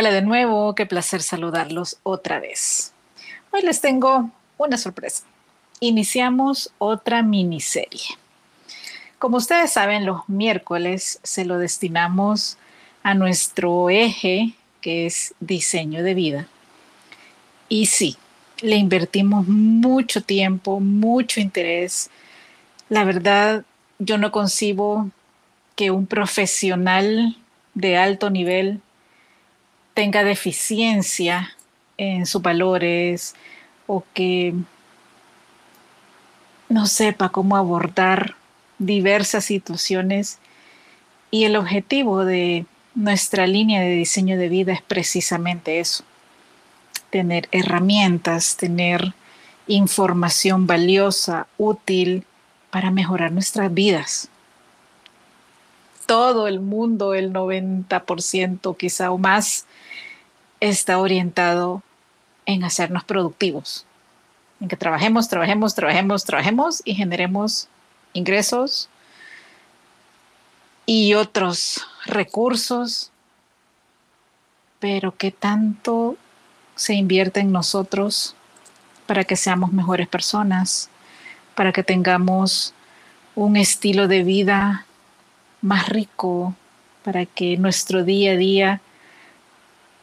Hola de nuevo, qué placer saludarlos otra vez. Hoy les tengo una sorpresa. Iniciamos otra miniserie. Como ustedes saben, los miércoles se lo destinamos a nuestro eje, que es diseño de vida. Y sí, le invertimos mucho tiempo, mucho interés. La verdad, yo no concibo que un profesional de alto nivel tenga deficiencia en sus valores o que no sepa cómo abordar diversas situaciones. Y el objetivo de nuestra línea de diseño de vida es precisamente eso, tener herramientas, tener información valiosa, útil para mejorar nuestras vidas. Todo el mundo, el 90% quizá o más, está orientado en hacernos productivos, en que trabajemos, trabajemos, trabajemos, trabajemos y generemos ingresos y otros recursos, pero que tanto se invierte en nosotros para que seamos mejores personas, para que tengamos un estilo de vida más rico, para que nuestro día a día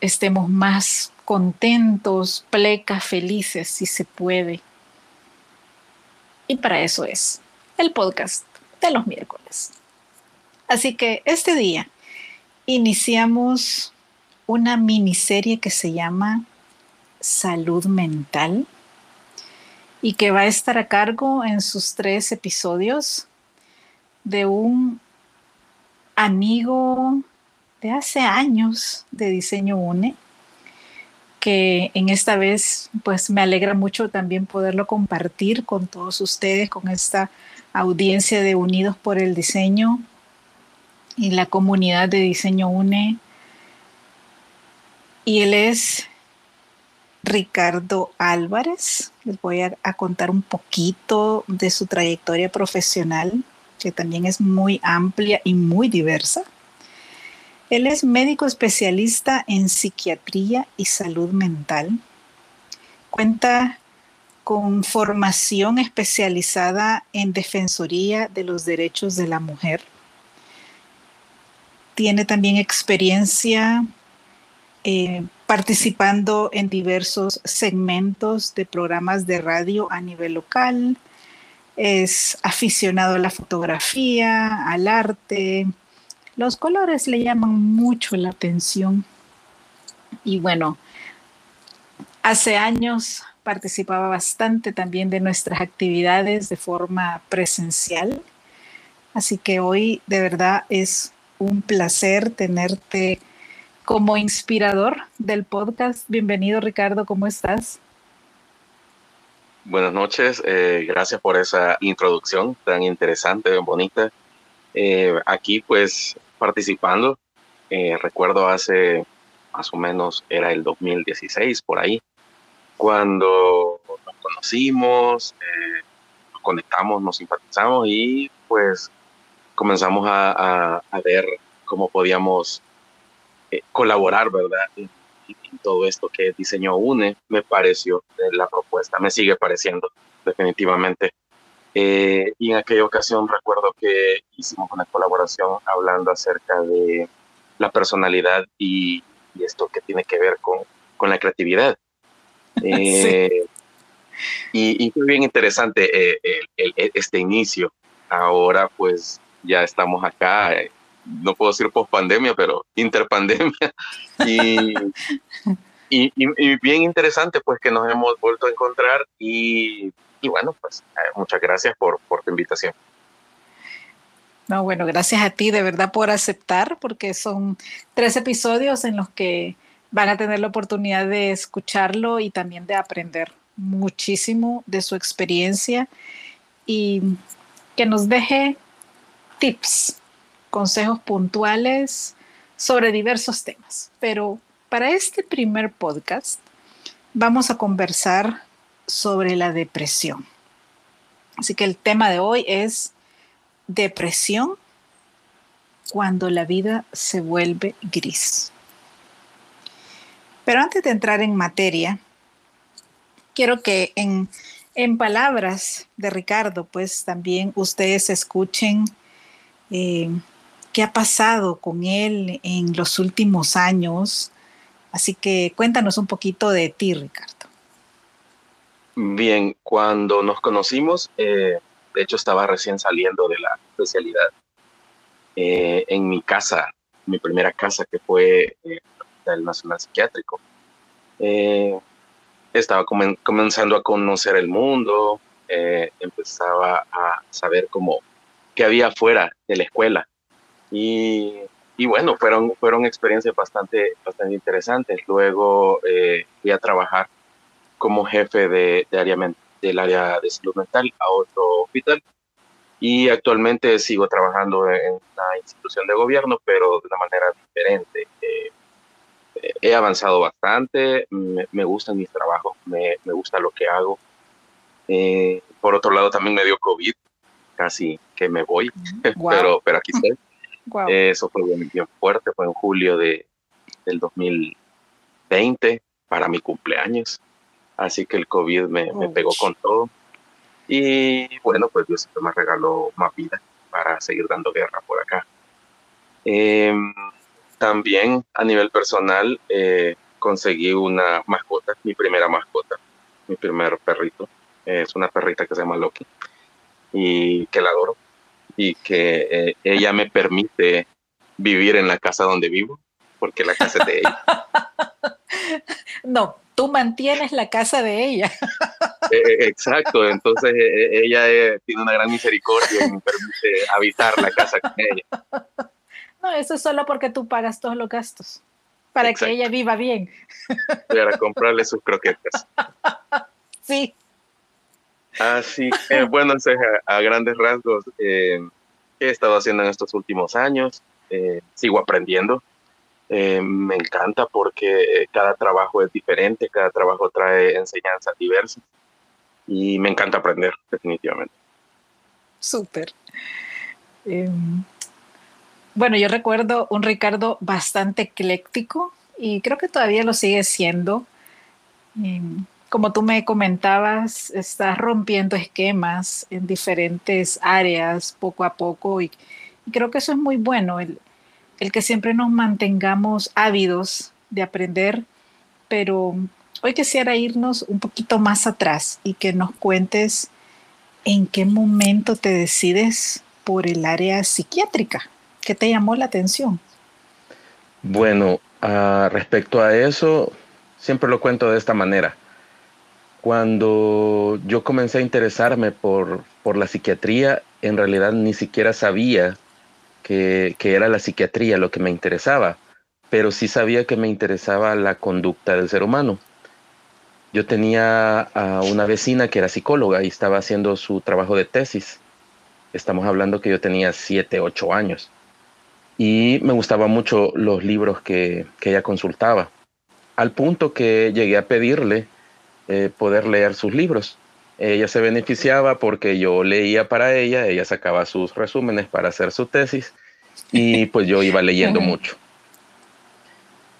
estemos más contentos, plecas, felices, si se puede. Y para eso es el podcast de los miércoles. Así que este día iniciamos una miniserie que se llama Salud Mental y que va a estar a cargo en sus tres episodios de un amigo de hace años de Diseño UNE, que en esta vez pues me alegra mucho también poderlo compartir con todos ustedes, con esta audiencia de Unidos por el Diseño y la comunidad de Diseño UNE. Y él es Ricardo Álvarez. Les voy a, a contar un poquito de su trayectoria profesional, que también es muy amplia y muy diversa. Él es médico especialista en psiquiatría y salud mental. Cuenta con formación especializada en defensoría de los derechos de la mujer. Tiene también experiencia eh, participando en diversos segmentos de programas de radio a nivel local. Es aficionado a la fotografía, al arte, los colores le llaman mucho la atención. Y bueno, hace años participaba bastante también de nuestras actividades de forma presencial. Así que hoy de verdad es un placer tenerte como inspirador del podcast. Bienvenido Ricardo, ¿cómo estás? Buenas noches, eh, gracias por esa introducción tan interesante, bien bonita. Eh, aquí pues participando. Eh, recuerdo hace más o menos, era el 2016 por ahí, cuando nos conocimos, eh, nos conectamos, nos simpatizamos y pues comenzamos a, ver cómo podíamos eh, colaborar, ¿verdad? En, todo esto que Diseño UNE me pareció la propuesta, me sigue pareciendo definitivamente. Eh, y en aquella ocasión recuerdo que hicimos una colaboración hablando acerca de la personalidad y, esto que tiene que ver con, con la creatividad. Eh, y, fue bien interesante eh, este inicio. Ahora pues ya estamos acá, no puedo decir post pandemia, pero interpandemia. Y, y, y, bien interesante pues que nos hemos vuelto a encontrar y y bueno, pues eh, muchas gracias por, por tu invitación. No, bueno, gracias a ti de verdad por aceptar, porque son tres episodios en los que van a tener la oportunidad de escucharlo y también de aprender muchísimo de su experiencia y que nos deje tips, consejos puntuales sobre diversos temas. Pero para este primer podcast vamos a conversar sobre la depresión. Así que el tema de hoy es depresión cuando la vida se vuelve gris. Pero antes de entrar en materia, quiero que en, en palabras de Ricardo, pues también ustedes escuchen eh, qué ha pasado con él en los últimos años. Así que cuéntanos un poquito de ti, Ricardo. Bien, cuando nos conocimos, eh, de hecho estaba recién saliendo de la especialidad. Eh, en mi casa, mi primera casa que fue el Hospital Nacional Psiquiátrico estaba comenzando a conocer el mundo, eh, empezaba a saber cómo qué había fuera de la escuela. Y, y, bueno, fueron, fueron experiencias bastante, bastante interesantes. Luego eh, fui a trabajar como jefe de, de área, del área de salud mental a otro hospital. Y actualmente sigo trabajando en una institución de gobierno, pero de una manera diferente. Eh, he avanzado bastante, me, gustan mis trabajos, me, gusta lo que hago. Eh, por otro lado, también me dio COVID, casi que me voy, pero, pero aquí estoy. Eso fue bien, fuerte, fue en julio de, del 2020 para mi cumpleaños. Así que el COVID me, me pegó con todo. Y bueno, pues Dios siempre me regaló más vida para seguir dando guerra por acá. Eh, también a nivel personal eh, conseguí una mascota, mi primera mascota, mi primer perrito. es una perrita que se llama Loki y que la adoro y que eh, ella me permite vivir en la casa donde vivo porque la casa es de ella. No, tú mantienes la casa de ella. Eh, exacto, entonces ella tiene una gran misericordia y me permite habitar la casa con ella. No, eso es solo porque tú pagas todos los gastos para que ella viva bien. Para comprarle sus croquetas. Sí. Así, eh, bueno, a, grandes rasgos, eh, ¿qué he estado haciendo en estos últimos años? Eh, sigo aprendiendo. Me encanta porque cada trabajo es diferente, cada trabajo trae enseñanzas diversas y me encanta aprender, definitivamente. Súper. Em, bueno, yo recuerdo un Ricardo bastante ecléctico y creo que todavía lo sigue siendo. como tú me comentabas, estás rompiendo esquemas en diferentes áreas poco a poco y, creo que eso es muy bueno, el que siempre nos mantengamos ávidos de aprender, pero hoy quisiera irnos un poquito más atrás y que nos cuentes en qué momento te decides por el área psiquiátrica. ¿Qué te llamó la atención? Bueno, ah, respecto a eso, siempre lo cuento de esta manera. Cuando yo comencé a interesarme por, por la psiquiatría, en realidad ni siquiera sabía que, que, era la psiquiatría lo que me interesaba, pero sí sabía que me interesaba la conducta del ser humano. Yo tenía a una vecina que era psicóloga y estaba haciendo su trabajo de tesis. Estamos hablando que yo tenía siete, ocho años y me gustaban mucho los libros que, ella consultaba, al punto que llegué a pedirle eh, poder leer sus libros. Ella se beneficiaba porque yo leía para ella, ella sacaba sus resúmenes para hacer su tesis y pues yo iba leyendo mucho.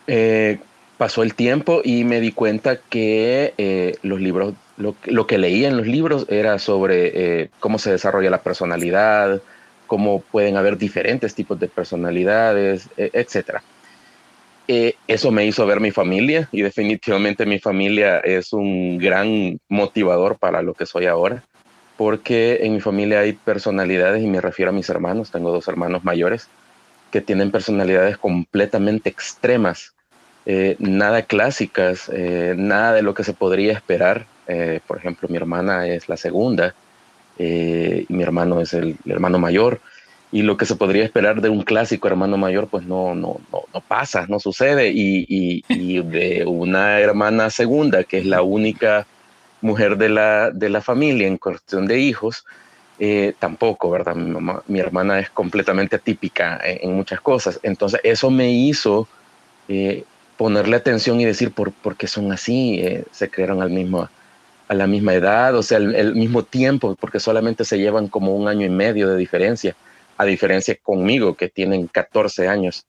Eh, pasó el tiempo y me di cuenta que eh, los libros, lo, lo, que leía en los libros era sobre cómo se desarrolla la personalidad, cómo pueden haber diferentes tipos de personalidades, e, etc. Eh, eso me hizo ver mi familia y definitivamente mi familia es un gran motivador para lo que soy ahora, porque en mi familia hay personalidades, y me refiero a mis hermanos, tengo dos hermanos mayores, que tienen personalidades completamente extremas, eh, nada clásicas, eh, nada de lo que se podría esperar. por ejemplo, mi hermana es la segunda, y mi hermano es el, hermano mayor. Y lo que se podría esperar de un clásico hermano mayor, pues no, no, no, pasa, no sucede. Y, y, de una hermana segunda, que es la única mujer de la, de la familia en cuestión de hijos, eh, tampoco, ¿verdad? Mi, mamá, mi hermana es completamente atípica en, muchas cosas. Entonces, eso me hizo eh, ponerle atención y decir por, por qué son así, se crearon al mismo, a la misma edad, o sea, el, mismo tiempo, porque solamente se llevan como un año y medio de diferencia, a diferencia conmigo, que tienen 14 años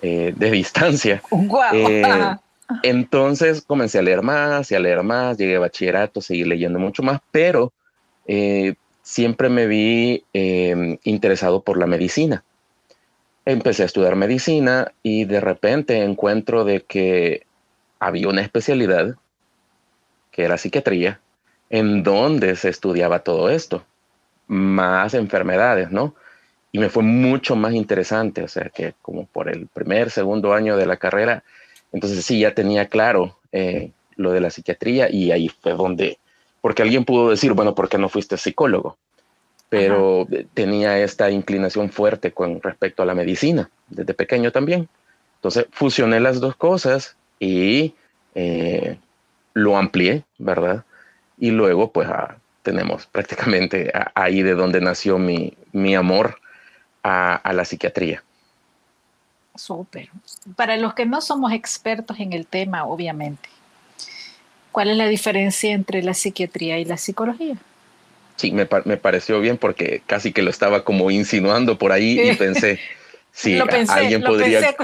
eh, de distancia. Wow. Eh, Entonces comencé a leer más y a leer más, llegué a bachillerato, seguí leyendo mucho más, pero eh, siempre me vi em, interesado por la medicina. Empecé a estudiar medicina y de repente encuentro de que había una especialidad que era psiquiatría, en donde se estudiaba todo esto, más enfermedades, ¿no? Y me fue mucho más interesante, o sea, que como por el primer, segundo año de la carrera, entonces sí, ya tenía claro eh, lo de la psiquiatría y ahí fue donde porque alguien pudo decir, bueno, ¿por qué no fuiste psicólogo? Pero tenía esta inclinación fuerte con respecto a la medicina, desde pequeño también. Entonces fusioné las dos cosas y eh, lo amplié, ¿verdad? Y luego, pues, ah, tenemos prácticamente ahí de donde nació mi, mi amor a, a, la psiquiatría. Súper. Para los que no somos expertos en el tema, obviamente, ¿Cuál es la diferencia entre la psiquiatría y la psicología? Sí, me, me pareció bien porque casi que lo estaba como insinuando por ahí y pensé, sí, alguien podría,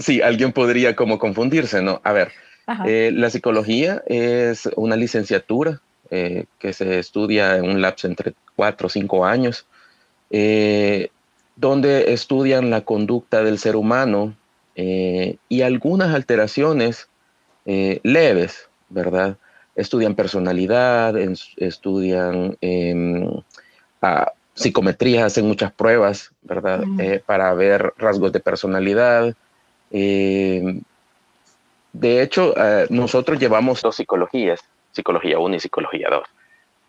sí, alguien podría como confundirse, ¿no? A ver, eh, la psicología es una licenciatura eh, que se estudia en un lapso entre cuatro o cinco años, eh, donde estudian la conducta del ser humano y algunas alteraciones leves, ¿verdad? Estudian personalidad, estudian em, psicometría, hacen muchas pruebas, ¿verdad? Eh, para ver rasgos de personalidad. Em, de hecho, eh, nosotros llevamos dos psicologías, psicología 1 y psicología 2.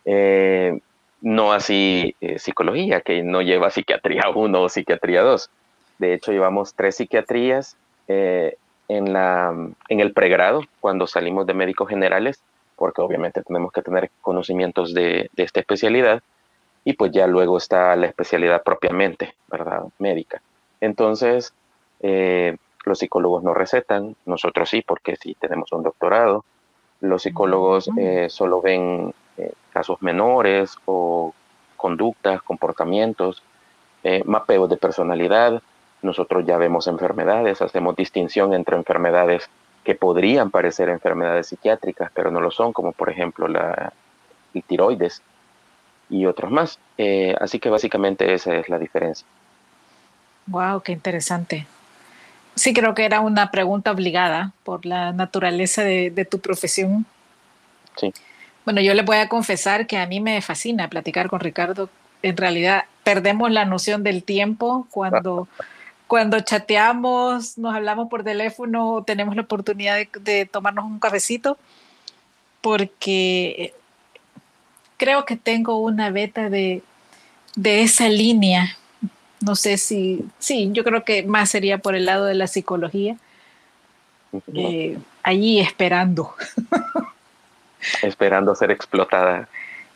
Eh, no así psicología, que no lleva psiquiatría 1 o psiquiatría 2. De hecho, llevamos tres psiquiatrías en, la, en el pregrado, cuando salimos de médicos generales, porque obviamente tenemos que tener conocimientos de, de esta especialidad, y pues ya luego está la especialidad propiamente, ¿verdad? Médica. Entonces, eh, los psicólogos no recetan, nosotros sí, porque sí tenemos un doctorado. Los psicólogos eh, solo ven eh, casos menores o conductas, comportamientos, mapeos de personalidad, nosotros ya vemos enfermedades, hacemos distinción entre enfermedades que podrían parecer enfermedades psiquiátricas, pero no lo son, como por ejemplo la tiroides y otros más. Eh, así que básicamente esa es la diferencia. Wow, qué interesante. Sí, creo que era una pregunta obligada por la naturaleza de, de tu profesión. Sí. Bueno, yo le voy a confesar que a mí me fascina platicar con Ricardo. En realidad, perdemos la noción del tiempo cuando cuando chateamos, nos hablamos por teléfono, tenemos la oportunidad de, tomarnos un cafecito, porque creo que tengo una beta de, esa línea. No sé si, sí, yo creo que más sería por el lado de la psicología. Eh, allí esperando. esperando ser explotada.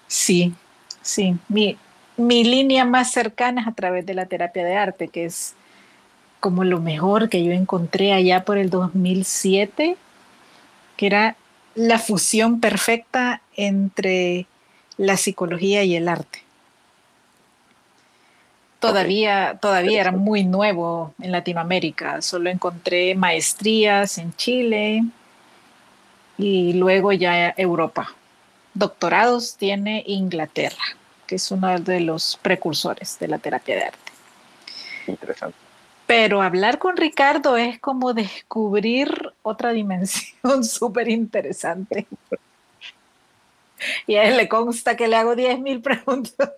Sí, sí. Mi, mi línea más cercana es a través de la terapia de arte, que es como lo mejor que yo encontré allá por el 2007, que era la fusión perfecta entre la psicología y el arte. Todavía, todavía era muy nuevo en Latinoamérica, solo encontré maestrías en Chile y luego ya Europa. Doctorados tiene Inglaterra, que es uno de los precursores de la terapia de arte. Interesante. Pero hablar con Ricardo es como descubrir otra dimensión súper interesante. Y a él le consta que le hago 10.000 preguntas.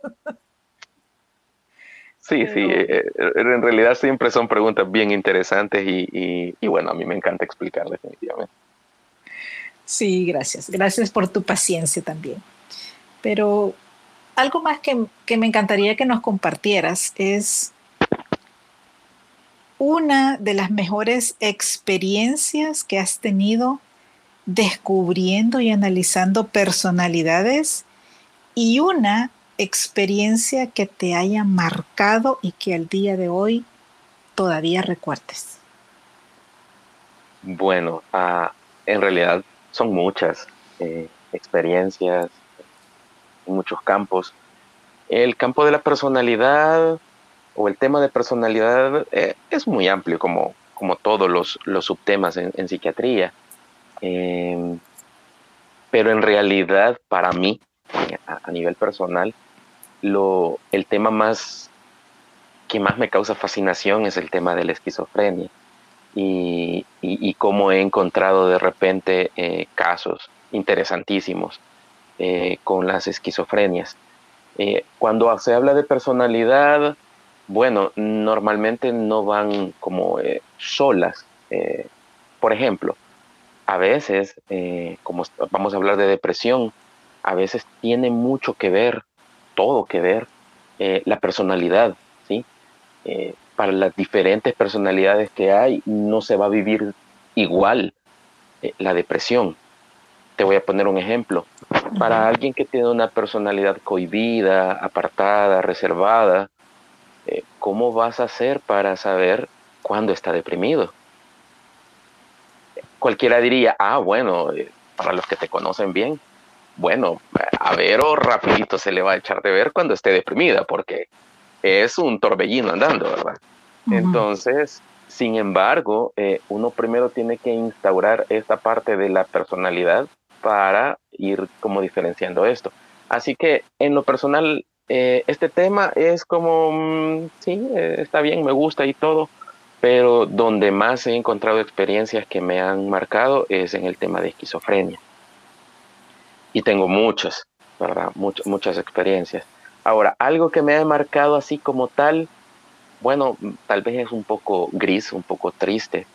Sí, sí, eh, eh, en realidad siempre son preguntas bien interesantes y, bueno, a mí me encanta explicar definitivamente. Sí, gracias. Gracias por tu paciencia también. Pero algo más que, que me encantaría que nos compartieras es una de las mejores experiencias que has tenido descubriendo y analizando personalidades y una experiencia que te haya marcado y que al día de hoy todavía recuerdes? Bueno, ah, en realidad son muchas eh, experiencias en muchos campos. El campo de la personalidad o el tema de personalidad eh, es muy amplio, como, como todos los, los subtemas en, psiquiatría. Em, pero en realidad, para mí, a, nivel personal, lo, el tema más que más me causa fascinación es el tema de la esquizofrenia y, y, cómo he encontrado de repente eh, casos interesantísimos eh, con las esquizofrenias. Eh, cuando se habla de personalidad, bueno, normalmente no van como solas. por ejemplo, a veces, como vamos a hablar de depresión, a veces tiene mucho que ver, todo que ver, la personalidad, ¿sí? Para las diferentes personalidades que hay, no se va a vivir igual eh, la depresión. Te voy a poner un ejemplo. Para alguien que tiene una personalidad cohibida, apartada, reservada, eh, ¿cómo vas a hacer para saber cuándo está deprimido? Cualquiera diría, ah, bueno, eh, para los que te conocen bien, bueno, a Vero rapidito se le va a echar de ver cuando esté deprimida, porque es un torbellino andando, ¿verdad? Entonces, sin embargo, eh, uno primero tiene que instaurar esta parte de la personalidad para ir como diferenciando esto. Así que en lo personal, eh, este tema es como, mm, sí, eh, está bien, me gusta y todo, pero donde más he encontrado experiencias que me han marcado es en el tema de esquizofrenia. Y tengo muchas, ¿verdad? muchas experiencias. Ahora, algo que me ha marcado así como tal, bueno, tal vez es un poco gris, un poco triste.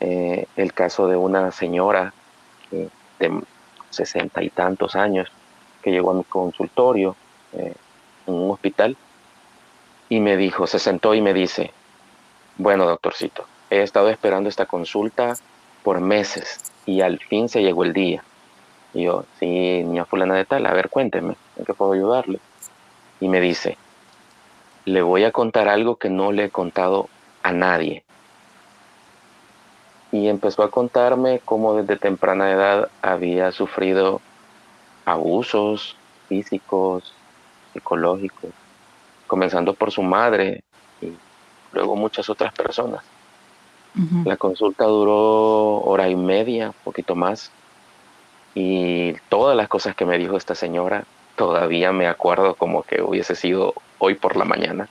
Eh, el caso de una señora de sesenta y tantos años que llegó a mi consultorio eh, en un hospital y me dijo, se sentó y me dice, bueno, doctorcito, he estado esperando esta consulta por meses y al fin se llegó el día. Y yo, sí, niña fulana de tal, a ver, cuénteme, ¿en qué puedo ayudarle? Y me dice, le voy a contar algo que no le he contado a nadie. Y empezó a contarme cómo desde temprana edad había sufrido abusos físicos, psicológicos, comenzando por su madre y luego muchas otras personas. La consulta duró hora y media, poquito más, y todas las cosas que me dijo esta señora todavía me acuerdo como que hubiese sido hoy por la mañana.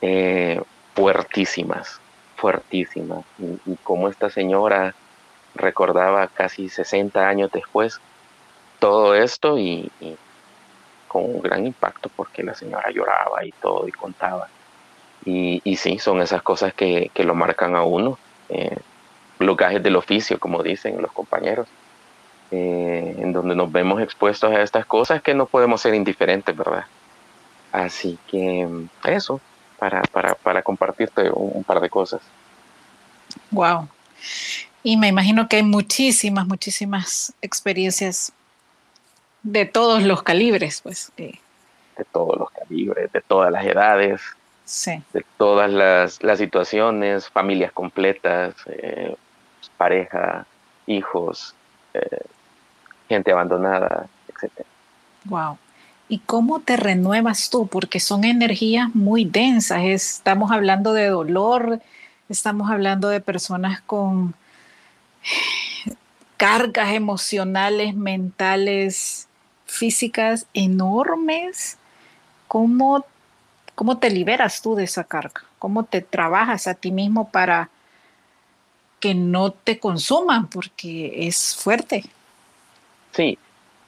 Eh, fuertísimas, fuertísimas. Y, como esta señora recordaba casi 60 años después todo esto y, con un gran impacto porque la señora lloraba y todo y contaba. Y, sí, son esas cosas que, lo marcan a uno, eh, los gajes del oficio, como dicen los compañeros. Eh, en donde nos vemos expuestos a estas cosas que no podemos ser indiferentes, ¿verdad? Así que eso, para, para, para compartirte un, par de cosas. Wow. Y me imagino que hay muchísimas, muchísimas experiencias de todos los calibres, pues. De todos los calibres, de todas las edades, sí. de todas las, las situaciones, familias completas, eh, pareja, hijos, eh, gente abandonada, etc. Wow. ¿Y cómo te renuevas tú? Porque son energías muy densas. Estamos hablando de dolor, estamos hablando de personas con cargas emocionales, mentales, físicas enormes. ¿Cómo, ¿Cómo te liberas tú de esa carga? ¿Cómo te trabajas a ti mismo para que no te consuman? Porque es fuerte. Sí,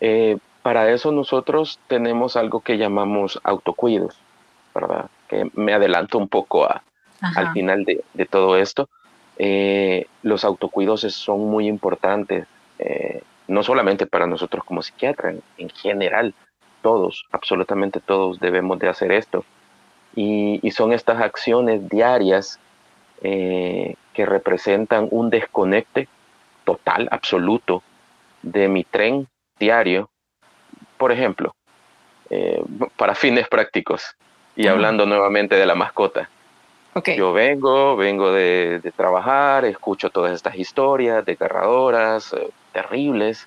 eh, para eso nosotros tenemos algo que llamamos autocuidos, ¿verdad? Que me adelanto un poco al final de, todo esto. Eh, los autocuidos son muy importantes, eh, no solamente para nosotros como psiquiatras, en, general, todos, absolutamente todos debemos de hacer esto. Y, y son estas acciones diarias que representan un desconecte total, absoluto, de mi tren diario, por ejemplo, eh, para fines prácticos y hablando nuevamente de la mascota. Yo vengo, vengo de, trabajar, escucho todas estas historias desgarradoras, eh, terribles,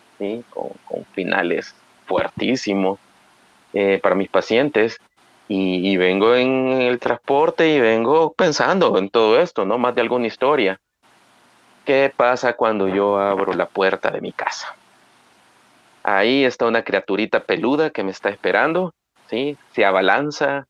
con, finales fuertísimos eh, para mis pacientes y, vengo en el transporte y vengo pensando en todo esto, ¿no? Más de alguna historia. ¿Qué pasa cuando yo abro la puerta de mi casa? Ahí está una criaturita peluda que me está esperando, ¿sí? Se abalanza,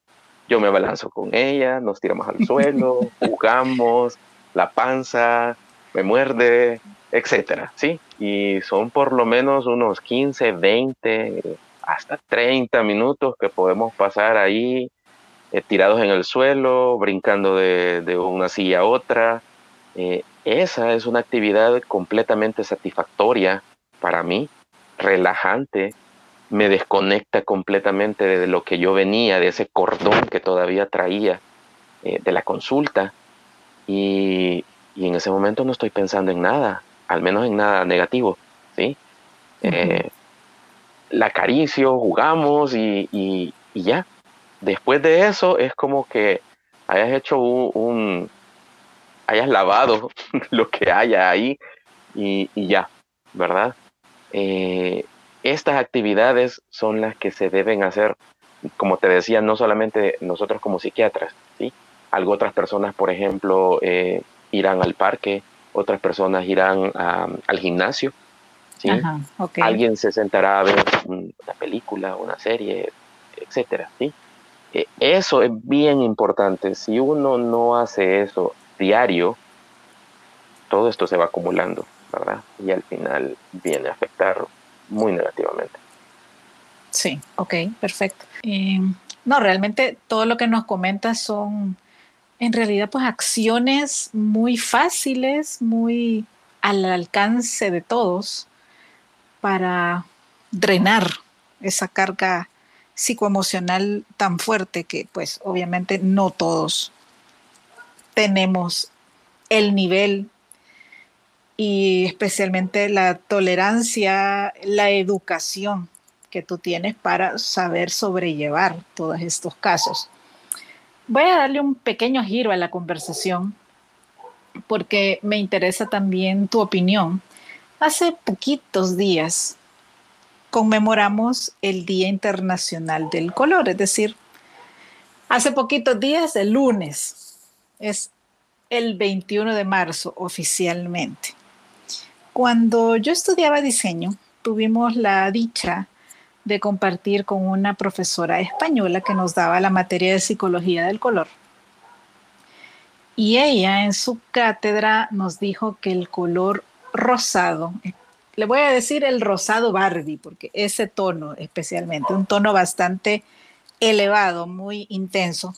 yo me abalanzo con ella, nos tiramos al suelo, jugamos, la panza, me muerde, etcétera, ¿sí? Y son por lo menos unos 15, 20, hasta 30 minutos que podemos pasar ahí eh, tirados en el suelo, brincando de, una silla a otra. Eh, esa es una actividad completamente satisfactoria para mí, relajante, me desconecta completamente de lo que yo venía, de ese cordón que todavía traía eh, de la consulta. Y, en ese momento no estoy pensando en nada, al menos en nada negativo, ¿sí? la acaricio, jugamos y, ya. Después de eso es como que hayas hecho un, hayas lavado lo que haya ahí y, ya, ¿verdad? Eh, estas actividades son las que se deben hacer, como te decía, no solamente nosotros como psiquiatras, ¿sí? Algo otras personas, por ejemplo, eh, irán al parque, otras personas irán al gimnasio, Alguien se sentará a ver una película, una serie, etcétera, ¿sí? E, eso es bien importante. Si uno no hace eso diario, todo esto se va acumulando, Y al final viene a afectar muy negativamente. Sí, ok, perfecto. no, realmente todo lo que nos comentas son en realidad pues acciones muy fáciles, muy al alcance de todos para drenar esa carga psicoemocional tan fuerte que pues obviamente no todos tenemos el nivel y especialmente la tolerancia, la educación que tú tienes para saber sobrellevar todos estos casos. Voy a darle un pequeño giro a la conversación porque me interesa también tu opinión Hace poquitos días conmemoramos el Día Internacional del Color, es decir, hace poquitos días, el lunes, es el 21 de marzo oficialmente. Cuando yo estudiaba diseño, tuvimos la dicha de compartir con una profesora española que nos daba la materia de psicología del color. Y ella en su cátedra nos dijo que el color rosado. Le voy a decir el rosado Barbie, porque ese tono especialmente, un tono bastante elevado, muy intenso.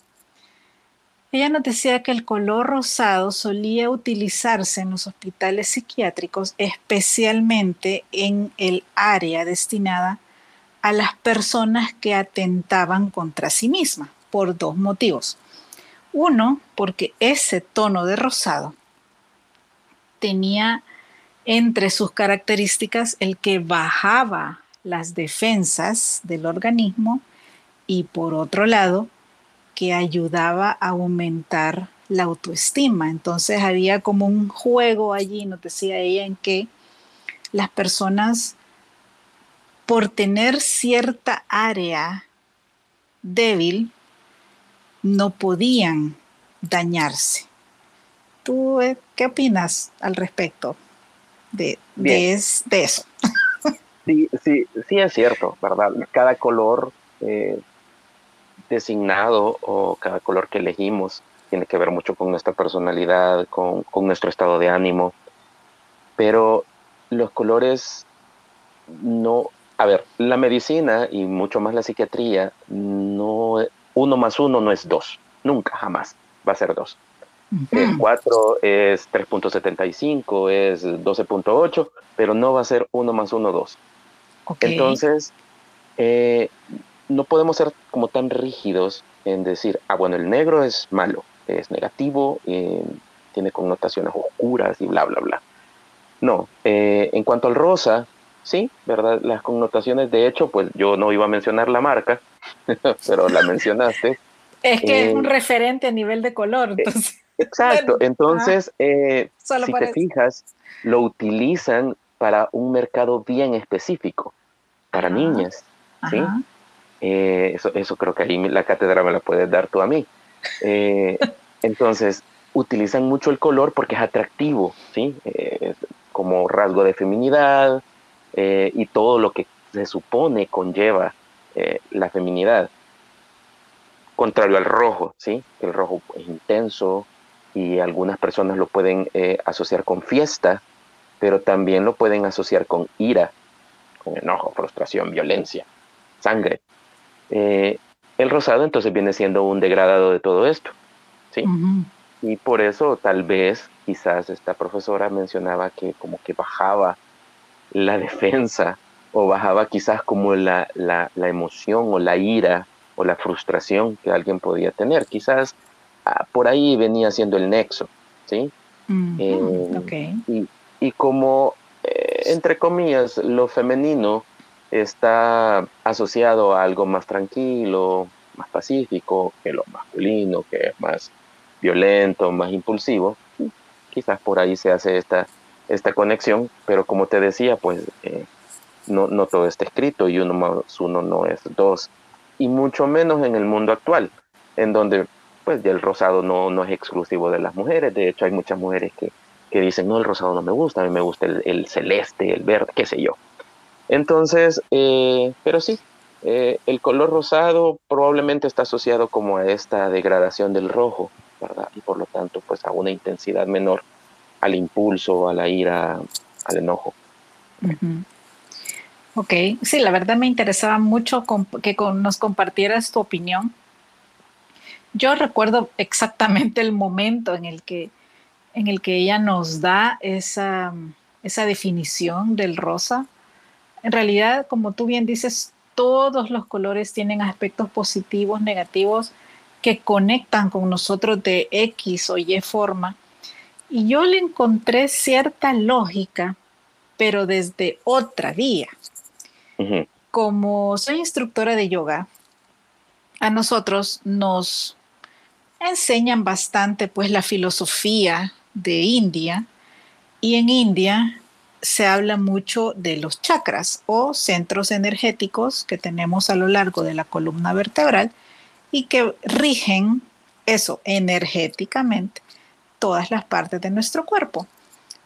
Ella nos decía que el color rosado solía utilizarse en los hospitales psiquiátricos, especialmente en el área destinada a las personas que atentaban contra sí mismas, por dos motivos. Uno, porque ese tono de rosado tenía entre sus características el que bajaba las defensas del organismo y por otro lado que ayudaba a aumentar la autoestima. Entonces había como un juego allí, nos decía ella, en que las personas por tener cierta área débil no podían dañarse. ¿Tú eh, qué opinas al respecto? de, de, eso. Sí, sí, sí es cierto, ¿verdad? Cada color eh, designado o cada color que elegimos tiene que ver mucho con nuestra personalidad, con, con nuestro estado de ánimo, pero los colores no, a ver, la medicina y mucho más la psiquiatría, no, uno más uno no es dos, nunca, jamás va a ser dos. El 4 es 3.75, es 12.8, pero no va a ser 1 más 1, 2. Entonces, eh, no podemos ser como tan rígidos en decir, ah, bueno, el negro es malo, es negativo, eh, tiene connotaciones oscuras y bla, bla, bla. No, eh, en cuanto al rosa, sí, ¿verdad? Las connotaciones, de hecho, pues yo no iba a mencionar la marca, pero la mencionaste. Es que es un referente a nivel de color, entonces. Exacto, entonces, eh, si te fijas, lo utilizan para un mercado bien específico, para niñas, ¿sí? Eh, eso, eso creo que ahí la cátedra me la puedes dar tú a mí. Eh, entonces, utilizan mucho el color porque es atractivo, ¿sí? como rasgo de feminidad y todo lo que se supone conlleva la feminidad. Contrario al rojo, ¿sí? El rojo es intenso y algunas personas lo pueden asociar con fiesta, pero también lo pueden asociar con ira, con enojo, frustración, violencia, sangre. Eh, el rosado entonces viene siendo un degradado de todo esto. ¿sí? Y por eso tal vez quizás esta profesora mencionaba que como que bajaba la defensa o bajaba quizás como la, la, emoción o la ira o la frustración que alguien podía tener. Quizás ah, por ahí venía siendo el nexo. ¿sí? Eh, y, y como, eh, entre comillas, lo femenino está asociado a algo más tranquilo, más pacífico que lo masculino, que es más violento, más impulsivo. Quizás por ahí se hace esta, esta conexión, pero como te decía, pues eh, no, no todo está escrito y uno más uno no es dos, y mucho menos en el mundo actual, en donde pues ya el rosado no, no es exclusivo de las mujeres, de hecho hay muchas mujeres que que dicen, no, el rosado no me gusta, a mí me gusta el, celeste, el verde, qué sé yo. Entonces, eh, pero sí, eh, el color rosado probablemente está asociado como a esta degradación del rojo, ¿verdad? Y por lo tanto, pues a una intensidad menor al impulso, a la ira, al enojo. Ok, sí, la verdad me interesaba mucho que nos compartieras tu opinión. Yo recuerdo exactamente el momento en el que en el que ella nos da esa, esa definición del rosa. En realidad, como tú bien dices, todos los colores tienen aspectos positivos, negativos, que conectan con nosotros de X o Y forma. Y yo le encontré cierta lógica, pero desde otra vía. Como soy instructora de yoga, a nosotros nos enseñan bastante pues la filosofía de India y en India se habla mucho de los chakras o centros energéticos que tenemos a lo largo de la columna vertebral y que rigen eso energéticamente todas las partes de nuestro cuerpo.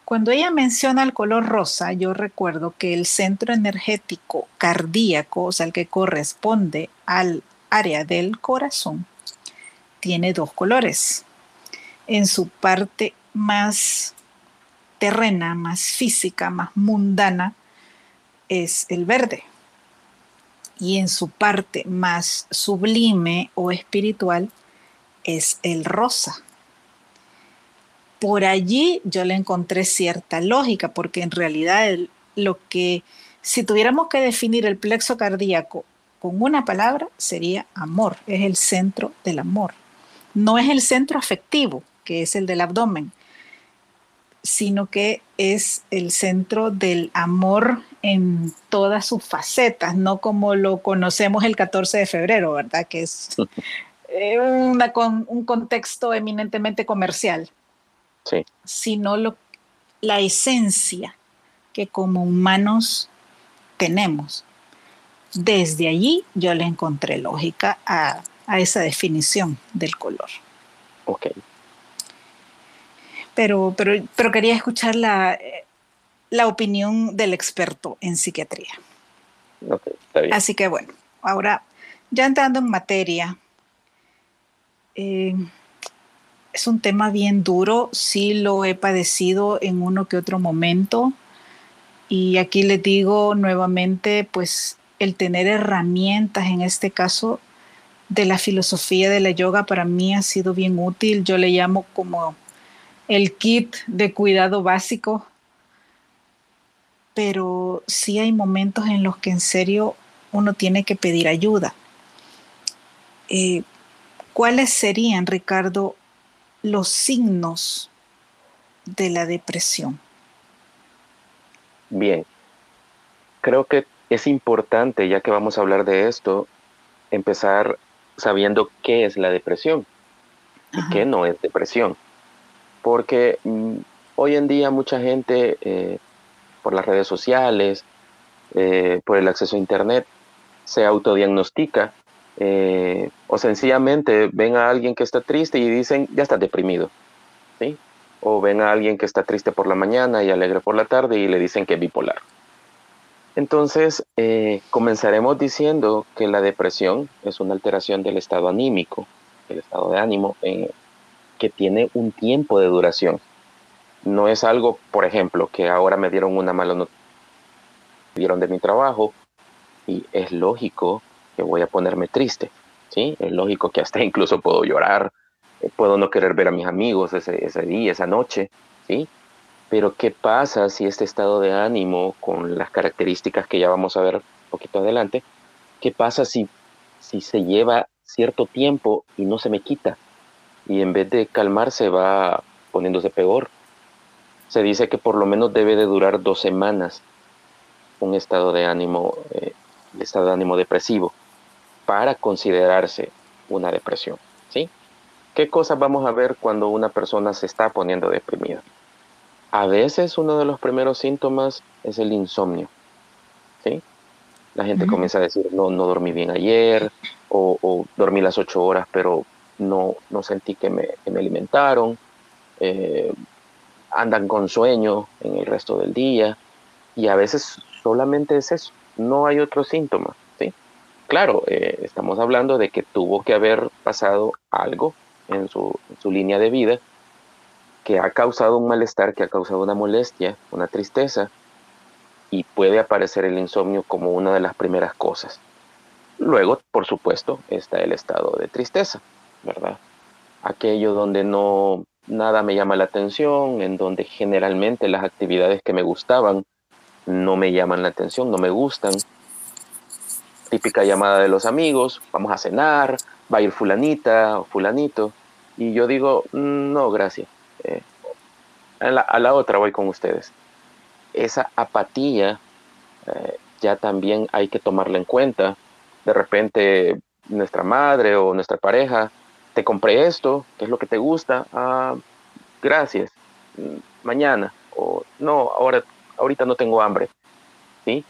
Cuando ella menciona el color rosa, yo recuerdo que el centro energético cardíaco, o sea, el que corresponde al área del corazón, tiene dos colores. En su parte más terrena, más física, más mundana, es el verde. Y en su parte más sublime o espiritual es el rosa. Por allí yo le encontré cierta lógica, porque en realidad lo que, si tuviéramos que definir el plexo cardíaco con una palabra, sería amor, es el centro del amor. No es el centro afectivo, que es el del abdomen, sino que es el centro del amor en todas sus facetas, no como lo conocemos el 14 de febrero, ¿verdad? Que es eh, un contexto eminentemente comercial, sí. sino lo, la esencia que como humanos tenemos. Desde allí yo le encontré lógica a, a esa definición del color. Ok pero, pero, pero quería escuchar la, la opinión del experto en psiquiatría. Así que bueno, ahora ya entrando en materia, eh, es un tema bien duro, sí lo he padecido en uno que otro momento y aquí les digo nuevamente, pues el tener herramientas en este caso de la filosofía de la yoga para mí ha sido bien útil, yo le llamo como el kit de cuidado básico, pero sí hay momentos en los que en serio uno tiene que pedir ayuda. Eh, ¿Cuáles serían, Ricardo, los signos de la depresión? Bien, creo que es importante, ya que vamos a hablar de esto, empezar sabiendo qué es la depresión y qué no es depresión porque mm, hoy en día mucha gente, eh, por las redes sociales, eh, por el acceso a Internet, se autodiagnostica eh, o sencillamente ven a alguien que está triste y dicen, ya está deprimido. ¿sí? O ven a alguien que está triste por la mañana y alegre por la tarde y le dicen que es bipolar. Entonces, comenzaremos diciendo que la depresión es una alteración del estado anímico, el estado de ánimo, eh, que tiene un tiempo de duración. No es algo, por ejemplo, que ahora me dieron una mala noticia, dieron de mi trabajo y es lógico que voy a ponerme triste, ¿sí? Es lógico que hasta incluso puedo llorar, eh, puedo no querer ver a mis amigos ese, ese día, esa noche, ¿sí? Pero ¿qué pasa si este estado de ánimo, con las características que ya vamos a ver un poquito adelante, qué pasa si, si se lleva cierto tiempo y no se me quita? Y en vez de calmarse va poniéndose peor. Se dice que por lo menos debe de durar dos semanas un estado de ánimo, eh, estado de ánimo depresivo para considerarse una depresión. ¿sí? ¿Qué cosas vamos a ver cuando una persona se está poniendo deprimida? A veces uno de los primeros síntomas es el insomnio. ¿sí? La gente comienza a decir, no, no dormí bien ayer, o, dormí las ocho horas, pero no, no sentí que me, alimentaron. Eh, andan con sueño en el resto del día. Y a veces solamente es eso, no hay otro síntoma. ¿sí? Claro, eh, estamos hablando de que tuvo que haber pasado algo en su, en su línea de vida que ha causado un malestar, que ha causado una molestia, una tristeza, y puede aparecer el insomnio como una de las primeras cosas. Luego, por supuesto, está el estado de tristeza, ¿verdad? Aquello donde no nada me llama la atención, en donde generalmente las actividades que me gustaban no me llaman la atención, no me gustan. Típica llamada de los amigos, vamos a cenar, va a ir fulanita o fulanito. Y yo digo, mm, no, gracias. Eh, a, la, otra voy con ustedes. Esa apatía eh, ya también hay que tomarla en cuenta. De repente nuestra madre o nuestra pareja, te compré esto, ¿qué es lo que te gusta? Ah, gracias, mañana. O no, ahora ahorita no tengo hambre, ¿sí?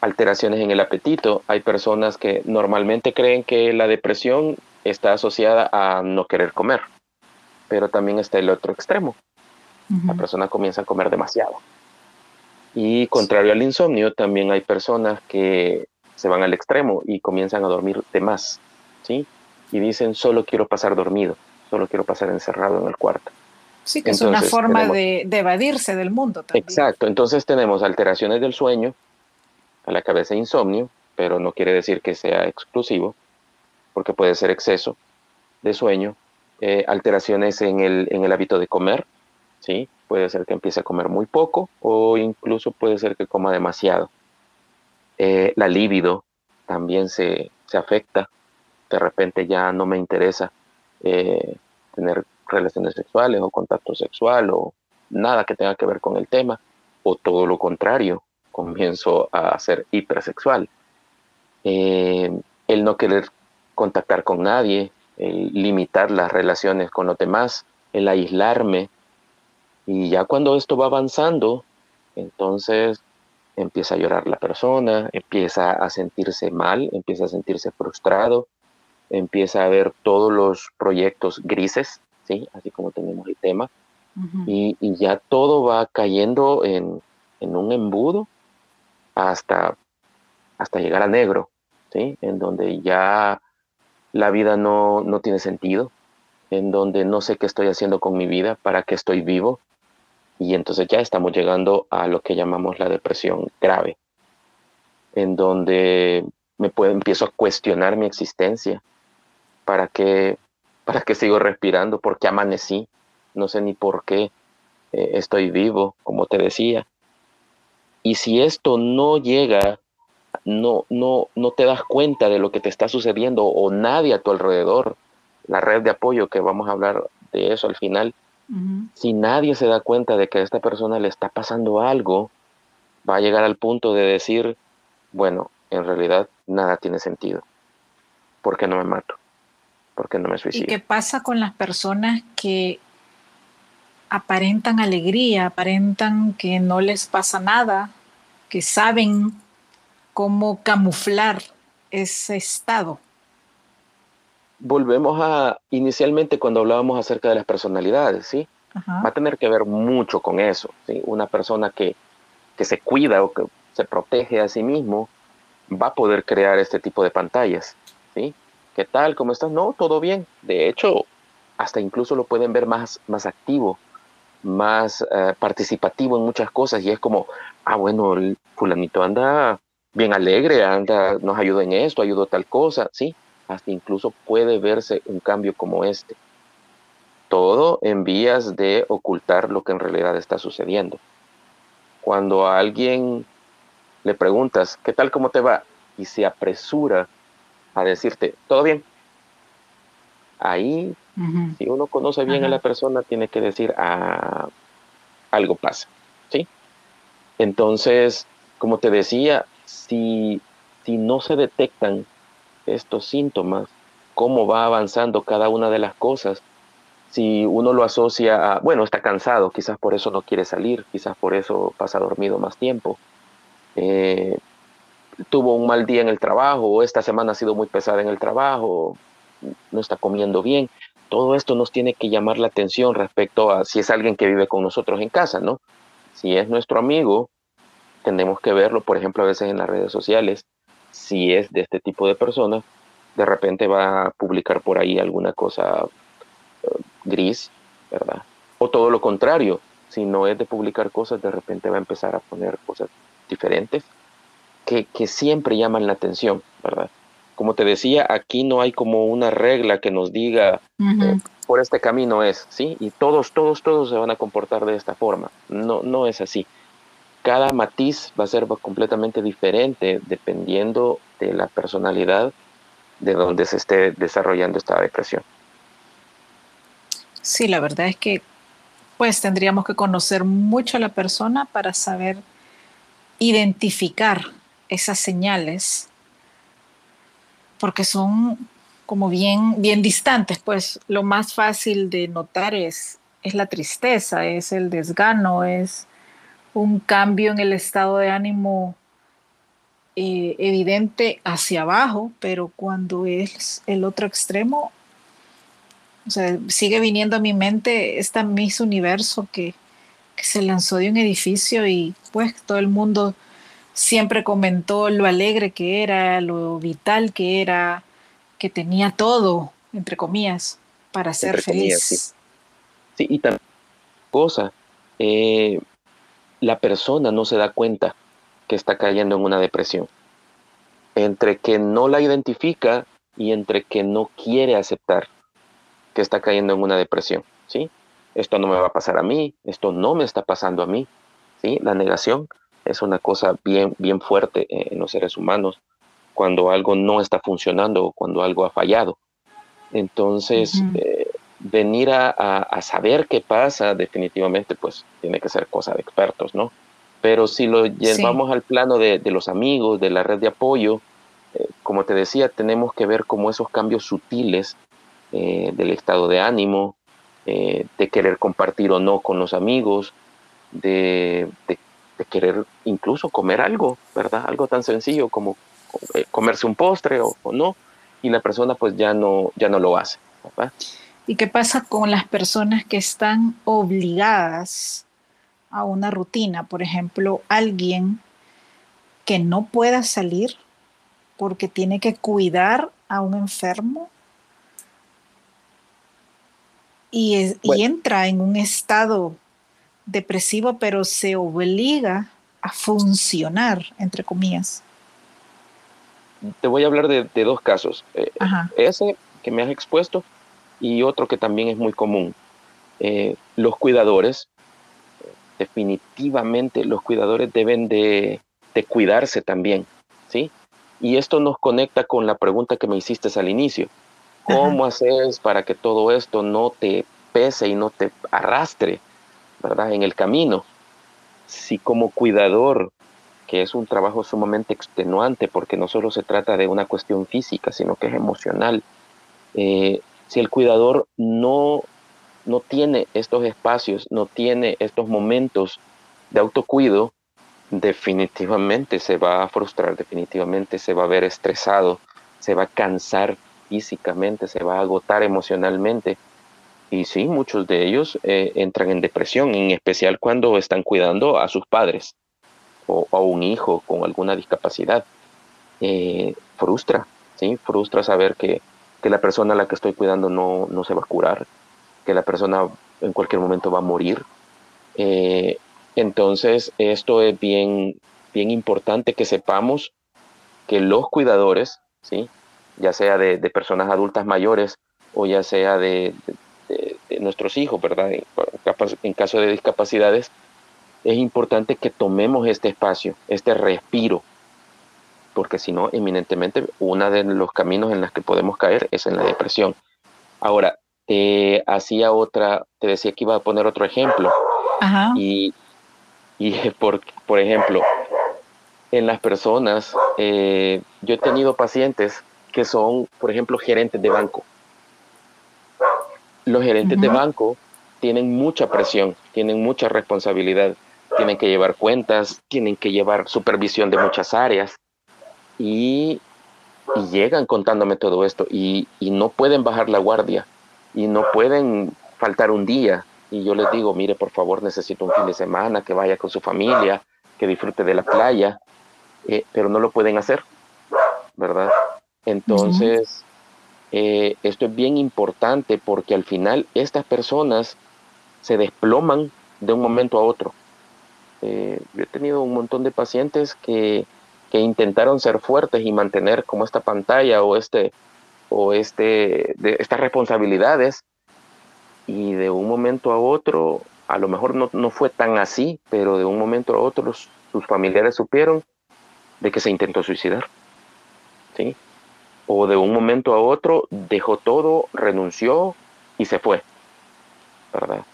Alteraciones en el apetito. Hay personas que normalmente creen que la depresión está asociada a no querer comer, pero también está el otro extremo. La persona comienza a comer demasiado. Y contrario al insomnio, también hay personas que se van al extremo y comienzan a dormir de más, ¿sí? Y dicen, solo quiero pasar dormido, solo quiero pasar encerrado en el cuarto. Sí, que es una forma de, evadirse del mundo también. Exacto, entonces tenemos alteraciones del sueño, a la cabeza insomnio, pero no quiere decir que sea exclusivo, porque puede ser exceso de sueño, eh, alteraciones en el, en el hábito de comer, ¿sí? puede ser que empiece a comer muy poco o incluso puede ser que coma demasiado. Eh, la libido también se, se, afecta, de repente ya no me interesa eh, tener relaciones sexuales o contacto sexual o nada que tenga que ver con el tema, o todo lo contrario, comienzo a ser hipersexual. Eh, el no querer contactar con nadie, el limitar las relaciones con los demás, el aislarme. Y ya cuando esto va avanzando, entonces empieza a llorar la persona, empieza a sentirse mal, empieza a sentirse frustrado, empieza a ver todos los proyectos grises ¿sí? Así como tenemos el tema. y, ya todo va cayendo en, un embudo hasta, hasta llegar a negro, ¿sí? En donde ya la vida no, no tiene sentido, en donde no sé qué estoy haciendo con mi vida, para qué estoy vivo, y entonces ya estamos llegando a lo que llamamos la depresión grave, en donde me puedo, empiezo a cuestionar mi existencia, para qué, ¿Para qué sigo respirando? ¿Por qué amanecí? No sé ni por qué eh, estoy vivo, como te decía. Y si esto no llega, no, no, no te das cuenta de lo que te está sucediendo o nadie a tu alrededor, la red de apoyo, que vamos a hablar de eso al final, si nadie se da cuenta de que a esta persona le está pasando algo, va a llegar al punto de decir, bueno, en realidad nada tiene sentido. ¿Por qué no me mato? Porque no me suicido. ¿Y qué pasa con las personas que aparentan alegría, aparentan que no les pasa nada, que saben cómo camuflar ese estado? Volvemos a inicialmente cuando hablábamos acerca de las personalidades, ¿sí? Va a tener que ver mucho con eso, ¿sí? Una persona que, que se cuida o que se protege a sí mismo va a poder crear este tipo de pantallas, ¿sí? ¿Qué tal? ¿Cómo estás? No, todo bien. De hecho, hasta incluso lo pueden ver más, más activo, más eh, participativo en muchas cosas y es como, ah, bueno, el fulanito anda bien alegre, anda, nos ayuda en esto, ayudó tal cosa, ¿sí? Hasta incluso puede verse un cambio como este. Todo en vías de ocultar lo que en realidad está sucediendo. Cuando a alguien le preguntas, ¿qué tal, cómo te va? Y se apresura a decirte, ¿todo bien? Ahí, si uno conoce bien a la persona, tiene que decir, ah, algo pasa, ¿sí? Entonces, como te decía, si, si no se detectan estos síntomas, cómo va avanzando cada una de las cosas, si uno lo asocia a, bueno, está cansado, quizás por eso no quiere salir, quizás por eso pasa dormido más tiempo, eh, tuvo un mal día en el trabajo, o esta semana ha sido muy pesada en el trabajo, no está comiendo bien. Todo esto nos tiene que llamar la atención respecto a si es alguien que vive con nosotros en casa, ¿no? Si es nuestro amigo, tenemos que verlo, por ejemplo, a veces en las redes sociales, si es de este tipo de personas, de repente va a publicar por ahí alguna cosa eh, gris, ¿verdad? O todo lo contrario, si no es de publicar cosas, de repente va a empezar a poner cosas diferentes que, siempre llaman la atención, ¿verdad? Como te decía, aquí no hay como una regla que nos diga eh, por este camino es, ¿sí? Y todos, todos, todos se van a comportar de esta forma. No, no es así. Cada matiz va a ser completamente diferente dependiendo de la personalidad de donde se esté desarrollando esta depresión. Sí, la verdad es que pues tendríamos que conocer mucho a la persona para saber identificar esas señales porque son como bien, bien distantes, pues lo más fácil de notar es, es la tristeza, es el desgano, es un cambio en el estado de ánimo eh, evidente hacia abajo, pero cuando es el otro extremo, o sea, sigue viniendo a mi mente esta Miss Universo que, que se lanzó de un edificio y pues todo el mundo siempre comentó lo alegre que era, lo vital que era, que tenía todo, entre comillas, para ser feliz. sí. y también cosa, eh, la persona no se da cuenta que está cayendo en una depresión. Entre que no la identifica y entre que no quiere aceptar que está cayendo en una depresión, ¿sí? Esto no me va a pasar a mí, esto no me está pasando a mí, ¿sí? La negación es una cosa bien, bien fuerte en los seres humanos cuando algo no está funcionando o cuando algo ha fallado. Entonces, eh, venir a, saber qué pasa definitivamente, pues tiene que ser cosa de expertos, ¿no? Pero si lo llevamos al plano de, los amigos, de la red de apoyo, eh, como te decía, tenemos que ver cómo esos cambios sutiles eh, del estado de ánimo, de querer compartir o no con los amigos, de, de de querer incluso comer algo, ¿verdad? Algo tan sencillo como eh, comerse un postre o, no, y la persona pues ya no, ya no lo hace. ¿Y qué pasa con las personas que están obligadas a una rutina? Por ejemplo, alguien que no pueda salir porque tiene que cuidar a un enfermo y, y entra en un estado depresivo, pero se obliga a funcionar, entre comillas. Te voy a hablar de, dos casos. Eh, ese que me has expuesto y otro que también es muy común. Eh, los cuidadores, definitivamente los cuidadores deben de, cuidarse también, ¿sí? Y esto nos conecta con la pregunta que me hiciste al inicio. ¿Cómo haces para que todo esto no te pese y no te arrastre? En el camino. Si como cuidador, que es un trabajo sumamente extenuante porque no solo se trata de una cuestión física, sino que es emocional, eh, si el cuidador no, no tiene estos espacios, no tiene estos momentos de autocuido, definitivamente se va a frustrar, definitivamente se va a ver estresado, se va a cansar físicamente, se va a agotar emocionalmente. Y sí, muchos de ellos eh, entran en depresión, en especial cuando están cuidando a sus padres o a un hijo con alguna discapacidad. Eh, frustra, ¿sí? Frustra saber que, que, la persona a la que estoy cuidando no, no, se va a curar, que la persona en cualquier momento va a morir. Eh, entonces, esto es bien, bien importante que sepamos que los cuidadores, ¿sí? ya sea de, personas adultas mayores o ya sea de, nuestros hijos, ¿verdad? En, caso de discapacidades, es importante que tomemos este espacio, este respiro, porque si no, eminentemente, uno de los caminos en los que podemos caer es en la depresión. Ahora, te hacía otra, te decía que iba a poner otro ejemplo. Y y por, por ejemplo, en las personas, eh, yo he tenido pacientes que son, por ejemplo, gerentes de banco. Los gerentes de banco tienen mucha presión, tienen mucha responsabilidad, tienen que llevar cuentas, tienen que llevar supervisión de muchas áreas y, llegan contándome todo esto y, y no pueden bajar la guardia y no pueden faltar un día. Y yo les digo, mire, por favor, necesito un fin de semana, que vaya con su familia, que disfrute de la playa, eh, pero no lo pueden hacer, ¿verdad? Entonces, eh, esto es bien importante porque al final estas personas se desploman de un momento a otro. Eh, yo he tenido un montón de pacientes que, que, intentaron ser fuertes y mantener como esta pantalla o este o este de estas responsabilidades y de un momento a otro, a lo mejor no, no fue tan así, pero de un momento a otro sus familiares supieron de que se intentó suicidar. ¿sí? O de un momento a otro dejó todo, renunció y se fue. ¿verdad?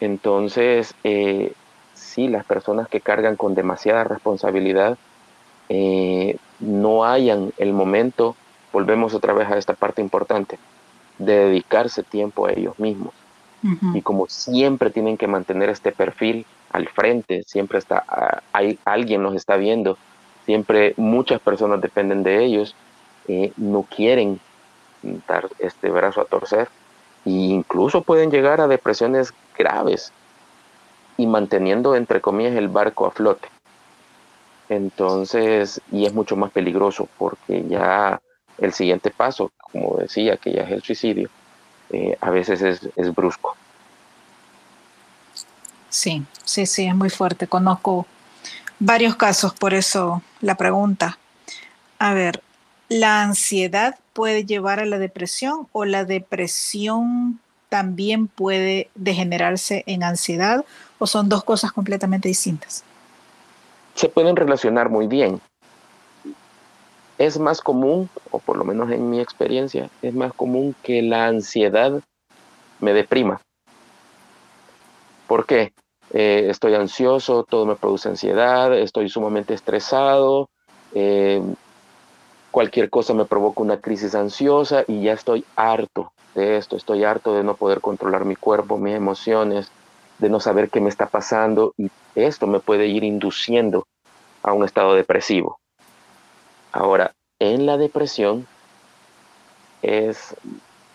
Entonces, eh, sí, las personas que cargan con demasiada responsabilidad eh, no hayan el momento, volvemos otra vez a esta parte importante, de dedicarse tiempo a ellos mismos. Y como siempre tienen que mantener este perfil al frente, siempre está, hay, alguien los está viendo, siempre muchas personas dependen de ellos, no quieren dar este brazo a torcer e incluso pueden llegar a depresiones graves y manteniendo entre comillas el barco a flote. Entonces, y es mucho más peligroso porque ya el siguiente paso, como decía, que ya es el suicidio, eh, a veces es, brusco. Sí, sí, sí, es muy fuerte. Conozco varios casos, por eso la pregunta. A ver, ¿la ansiedad puede llevar a la depresión o la depresión también puede degenerarse en ansiedad o son dos cosas completamente distintas? Se pueden relacionar muy bien es más común, o por lo menos en mi experiencia, es más común que la ansiedad me deprima. ¿Por qué? Eh, estoy ansioso, todo me produce ansiedad, estoy sumamente estresado, eh, cualquier cosa me provoca una crisis ansiosa y ya estoy harto de esto, estoy harto de no poder controlar mi cuerpo, mis emociones, de no saber qué me está pasando y esto me puede ir induciendo a un estado depresivo. Ahora, en la depresión es,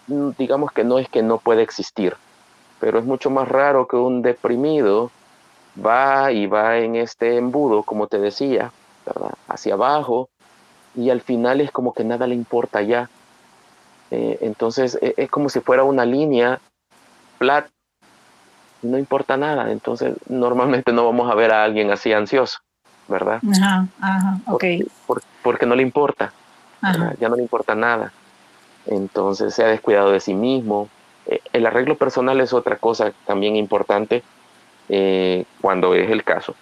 digamos que no es que no puede existir, pero es mucho más raro que un deprimido va y va en este embudo, como te decía, hacia abajo, y al final es como que nada le importa ya. Eh, entonces e, es, como si fuera una línea flat, no importa nada. Entonces normalmente no vamos a ver a alguien así ansioso. ¿verdad? Ajá, ajá, ok. Porque, no le importa, ya no le importa nada. Entonces se ha descuidado de sí mismo. Eh, el arreglo personal es otra cosa también importante eh, cuando es el caso.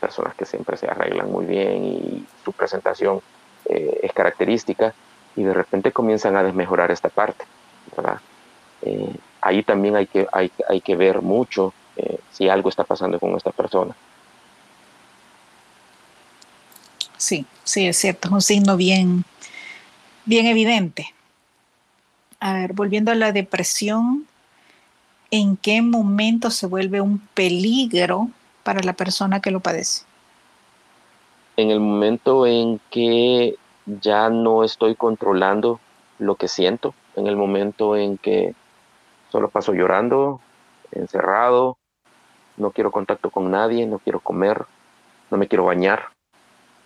Personas que siempre se arreglan muy bien y su presentación eh, es característica y de repente comienzan a desmejorar esta parte. ahí también hay que, hay, hay que ver mucho si algo está pasando con esta persona. Sí, sí, es cierto, es un signo bien, bien evidente. A ver, volviendo a la depresión, ¿en qué momento se vuelve un peligro para la persona que lo padece? en el momento en que ya no estoy controlando lo que siento, en el momento en que solo paso llorando, encerrado, no quiero contacto con nadie, no quiero comer, no me quiero bañar.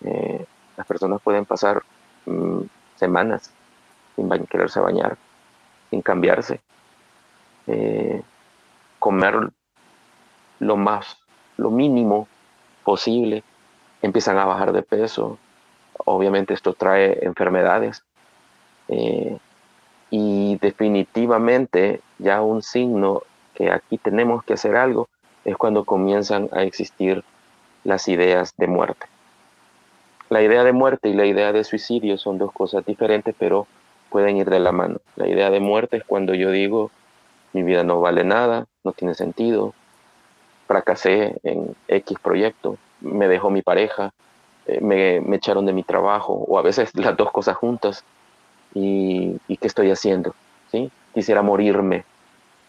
Eh, las personas pueden pasar mm, semanas sin quererse bañar, sin cambiarse, eh, comer lo más, lo mínimo posible, empiezan a bajar de peso. Obviamente esto trae enfermedades. Eh, y definitivamente ya un signo que aquí tenemos que hacer algo es cuando comienzan a existir las ideas de muerte. La idea de muerte y la idea de suicidio son dos cosas diferentes, pero pueden ir de la mano. La idea de muerte es cuando yo digo, mi vida no vale nada, no tiene sentido, fracasé en X proyecto, me dejó mi pareja, eh, me, echaron de mi trabajo, o a veces las dos cosas juntas, y, qué estoy haciendo, ¿sí? Quisiera morirme,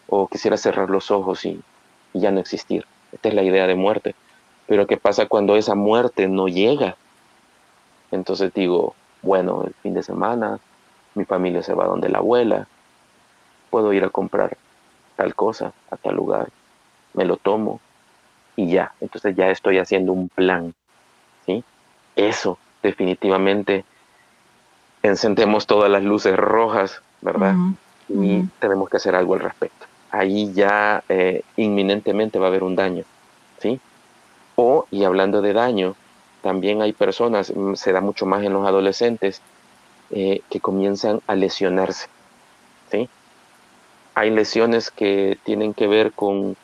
o quisiera cerrar los ojos y, y ya no existir. Esta es la idea de muerte. Pero ¿qué pasa cuando esa muerte no llega? Entonces digo, bueno, el fin de semana mi familia se va donde la abuela, puedo ir a comprar tal cosa a tal lugar, me lo tomo y ya, entonces ya estoy haciendo un plan, ¿sí? Eso definitivamente encendemos todas las luces rojas, ¿verdad? Y tenemos que hacer algo al respecto. Ahí ya eh, inminentemente va a haber un daño, ¿sí? O, y hablando de daño, también hay personas, mm, se da mucho más en los adolescentes, eh, que comienzan a lesionarse. ¿sí? Hay lesiones que tienen que ver con,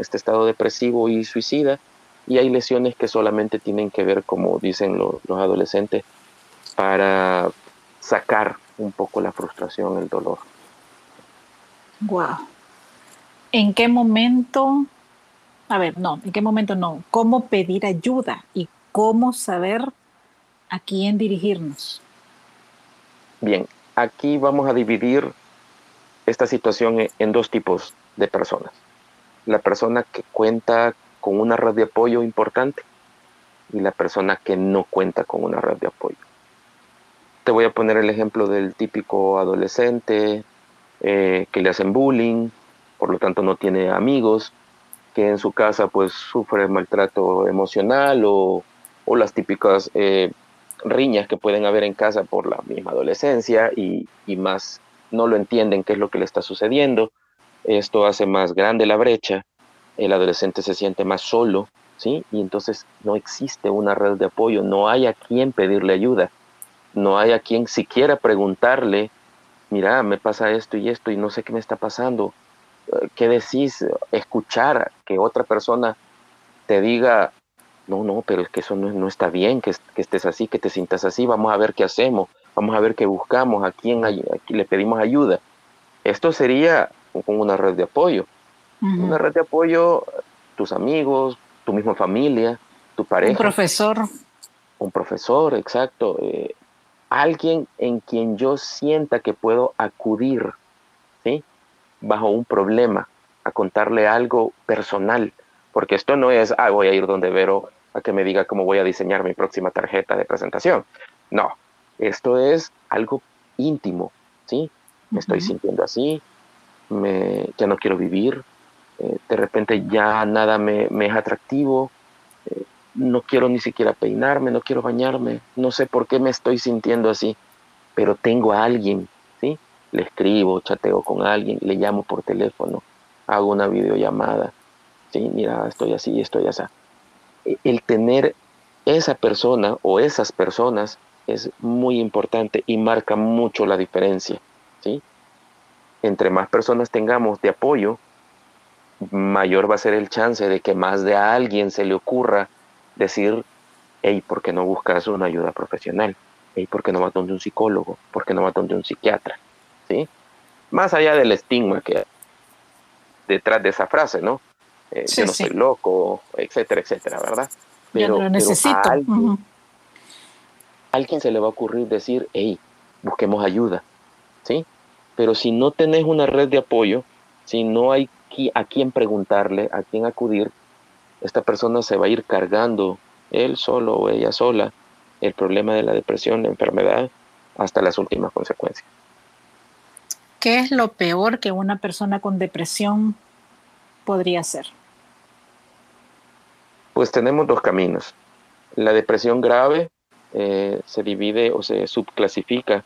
este estado depresivo y suicida, y hay lesiones que solamente tienen que ver, como dicen los adolescentes, para sacar un poco la frustración, el dolor. Wow. ¿En qué momento? A ver, no, ¿en qué momento no? ¿Cómo pedir ayuda y cómo saber a quién dirigirnos? Bien, aquí vamos a dividir esta situación en dos tipos de personas. La persona que cuenta con una red de apoyo importante y la persona que no cuenta con una red de apoyo. Te voy a poner el ejemplo del típico adolescente eh, que le hacen bullying, por lo tanto no tiene amigos, que en su casa pues sufre maltrato emocional o las típicas eh, riñas que pueden haber en casa por la misma adolescencia y, más no lo entienden qué es lo que le está sucediendo. Esto hace más grande la brecha, el adolescente se siente más solo, ¿sí? Y entonces no existe una red de apoyo, no hay a quien pedirle ayuda, no hay a quien siquiera preguntarle, mira, me pasa esto y esto y no sé qué me está pasando, ¿qué decís? Escuchar que otra persona te diga, no, no, pero es que eso no, está bien, que, estés así, que te sientas así, vamos a ver qué hacemos, vamos a ver qué buscamos, a quién, le pedimos ayuda. Esto sería con una red de apoyo. Una red de apoyo, tus amigos, tu misma familia, tu pareja. Un profesor. Un profesor, exacto. Eh, alguien en quien yo sienta que puedo acudir, ¿sí? Bajo un problema, a contarle algo personal. Porque esto no es, ah, voy a ir donde Vero a que me diga cómo voy a diseñar mi próxima tarjeta de presentación. No, esto es algo íntimo, ¿sí? Me estoy sintiendo así, me, ya no quiero vivir, eh, de repente ya nada me, es atractivo, eh, no quiero ni siquiera peinarme, no quiero bañarme, no sé por qué me estoy sintiendo así, pero tengo a alguien, ¿sí? Le escribo, chateo con alguien, le llamo por teléfono, hago una videollamada, ¿sí? Mira, estoy así, estoy así el tener esa persona o esas personas es muy importante y marca mucho la diferencia. ¿sí? Entre más personas tengamos de apoyo, mayor va a ser el chance de que más de a alguien se le ocurra decir, hey, ¿por qué no buscas una ayuda profesional? Hey, ¿por qué no vas donde un psicólogo? ¿Por qué no vas donde un psiquiatra? ¿Sí? Más allá del estigma que detrás de esa frase, ¿no? Eh, yo no soy loco, etcétera, etcétera, ¿verdad? Pero, lo necesito. a, alguien, se le va a ocurrir decir, hey, busquemos ayuda, ¿sí? Pero si no tenés una red de apoyo, si no hay a quién preguntarle, a quién acudir, esta persona se va a ir cargando él solo o ella sola, el problema de la depresión, la enfermedad, hasta las últimas consecuencias. ¿Qué es lo peor que una persona con depresión podría hacer? Pues tenemos dos caminos. La depresión grave eh, se divide o se subclasifica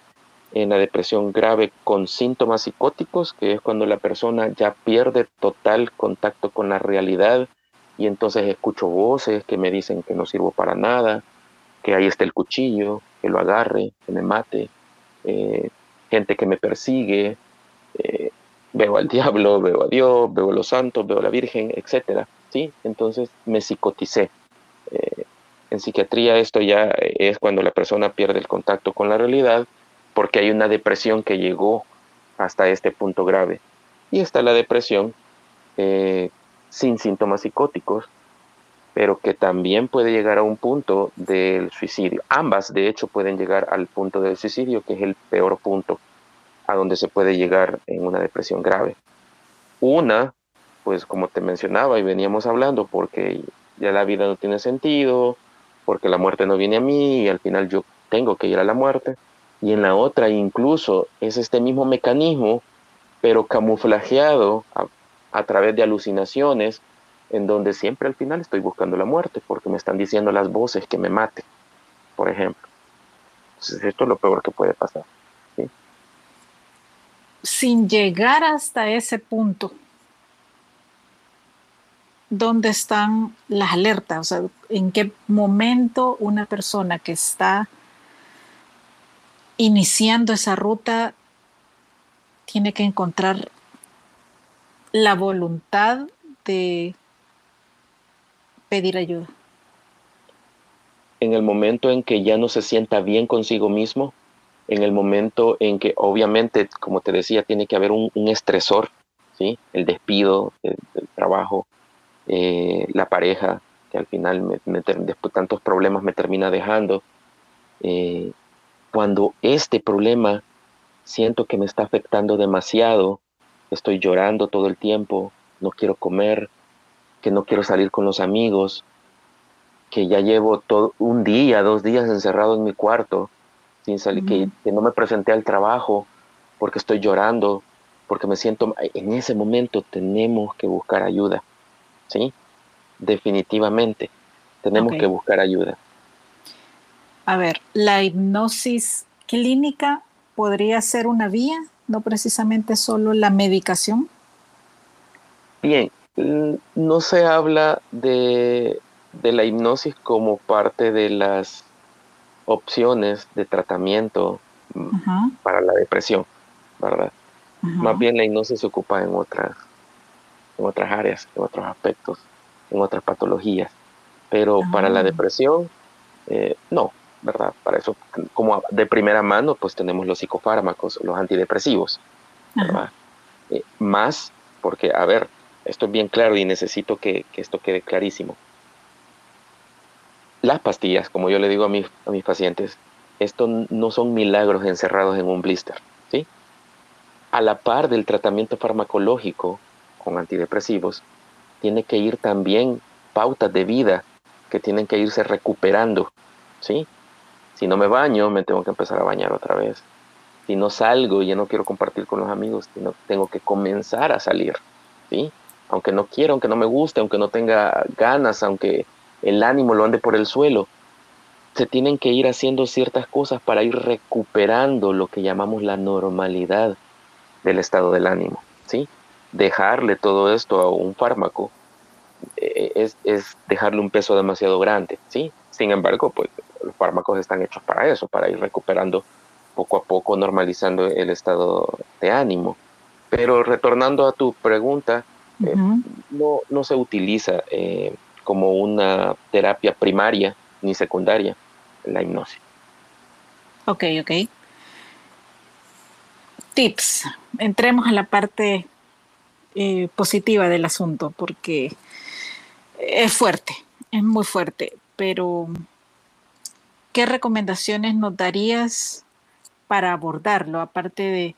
en la depresión grave con síntomas psicóticos, que es cuando la persona ya pierde total contacto con la realidad y entonces escucho voces que me dicen que no sirvo para nada, que ahí está el cuchillo, que lo agarre, que me mate, eh, gente que me persigue, eh, veo al diablo, veo a Dios, veo a los santos, veo a la Virgen, etc. ¿sí? Entonces me psicoticé. Eh, en psiquiatría esto ya es cuando la persona pierde el contacto con la realidad porque hay una depresión que llegó hasta este punto grave. Y está la depresión sin síntomas psicóticos, pero que también puede llegar a un punto del suicidio. Ambas, de hecho, pueden llegar al punto del suicidio, que es el peor punto a donde se puede llegar en una depresión grave. Una, pues como te mencionaba y veníamos hablando, porque ya la vida no tiene sentido, porque la muerte no viene a mí y al final yo tengo que ir a la muerte. Y en la otra incluso es este mismo mecanismo, pero camuflajeado a, través de alucinaciones en donde siempre al final estoy buscando la muerte porque me están diciendo las voces que me mate, por ejemplo. Entonces esto es lo peor que puede pasar. Sin llegar hasta ese punto, ¿dónde están las alertas? O sea, ¿en qué momento una persona que está iniciando esa ruta tiene que encontrar la voluntad de pedir ayuda? En el momento en que ya no se sienta bien consigo mismo, en el momento en que obviamente, como te decía, tiene que haber un, estresor, ¿sí? el despido del, trabajo, eh, la pareja, que al final después de tantos problemas me termina dejando. Eh, cuando este problema siento que me está afectando demasiado, estoy llorando todo el tiempo, no quiero comer, que no quiero salir con los amigos, que ya llevo todo un día, dos días encerrado en mi cuarto, sin salir, que, no me presenté al trabajo porque estoy llorando, porque me siento, en ese momento tenemos que buscar ayuda, ¿sí? Definitivamente, tenemos que buscar ayuda. A ver, la hipnosis clínica podría ser una vía, no precisamente solo la medicación. Bien, Mm, no se habla de, la hipnosis como parte de las opciones de tratamiento mm, para la depresión, ¿verdad? Más bien la hipnosis se ocupa en otras, en otras áreas, en otros aspectos, en otras patologías. Pero para la ah. depresión, eh, no, ¿verdad? Para eso, como de primera mano, pues tenemos los psicofármacos, los antidepresivos, ¿verdad? Eh, más porque, a ver, esto es bien claro y necesito que, esto quede clarísimo. Las pastillas, como yo le digo a mis, a mis pacientes, esto no son milagros encerrados en un blister. ¿sí? A la par del tratamiento farmacológico con antidepresivos, tiene que ir también pautas de vida que tienen que irse recuperando. ¿sí? Si no me baño, me tengo que empezar a bañar otra vez. Si no salgo ya no quiero compartir con los amigos, tengo que comenzar a salir. ¿sí? aunque no quiera, aunque no me guste, aunque no tenga ganas, aunque el ánimo lo ande por el suelo. Se tienen que ir haciendo ciertas cosas para ir recuperando lo que llamamos la normalidad del estado del ánimo, ¿sí? Dejarle todo esto a un fármaco eh, es, es, dejarle un peso demasiado grande, ¿sí? Sin embargo, pues los fármacos están hechos para eso, para ir recuperando poco a poco, normalizando el estado de ánimo. Pero retornando a tu pregunta, eh, no, no, se utiliza eh, como una terapia primaria ni secundaria la hipnosis. Ok, ok. Tips. Entremos a la parte eh, positiva del asunto porque es fuerte, es muy fuerte, pero ¿qué recomendaciones nos darías para abordarlo? Aparte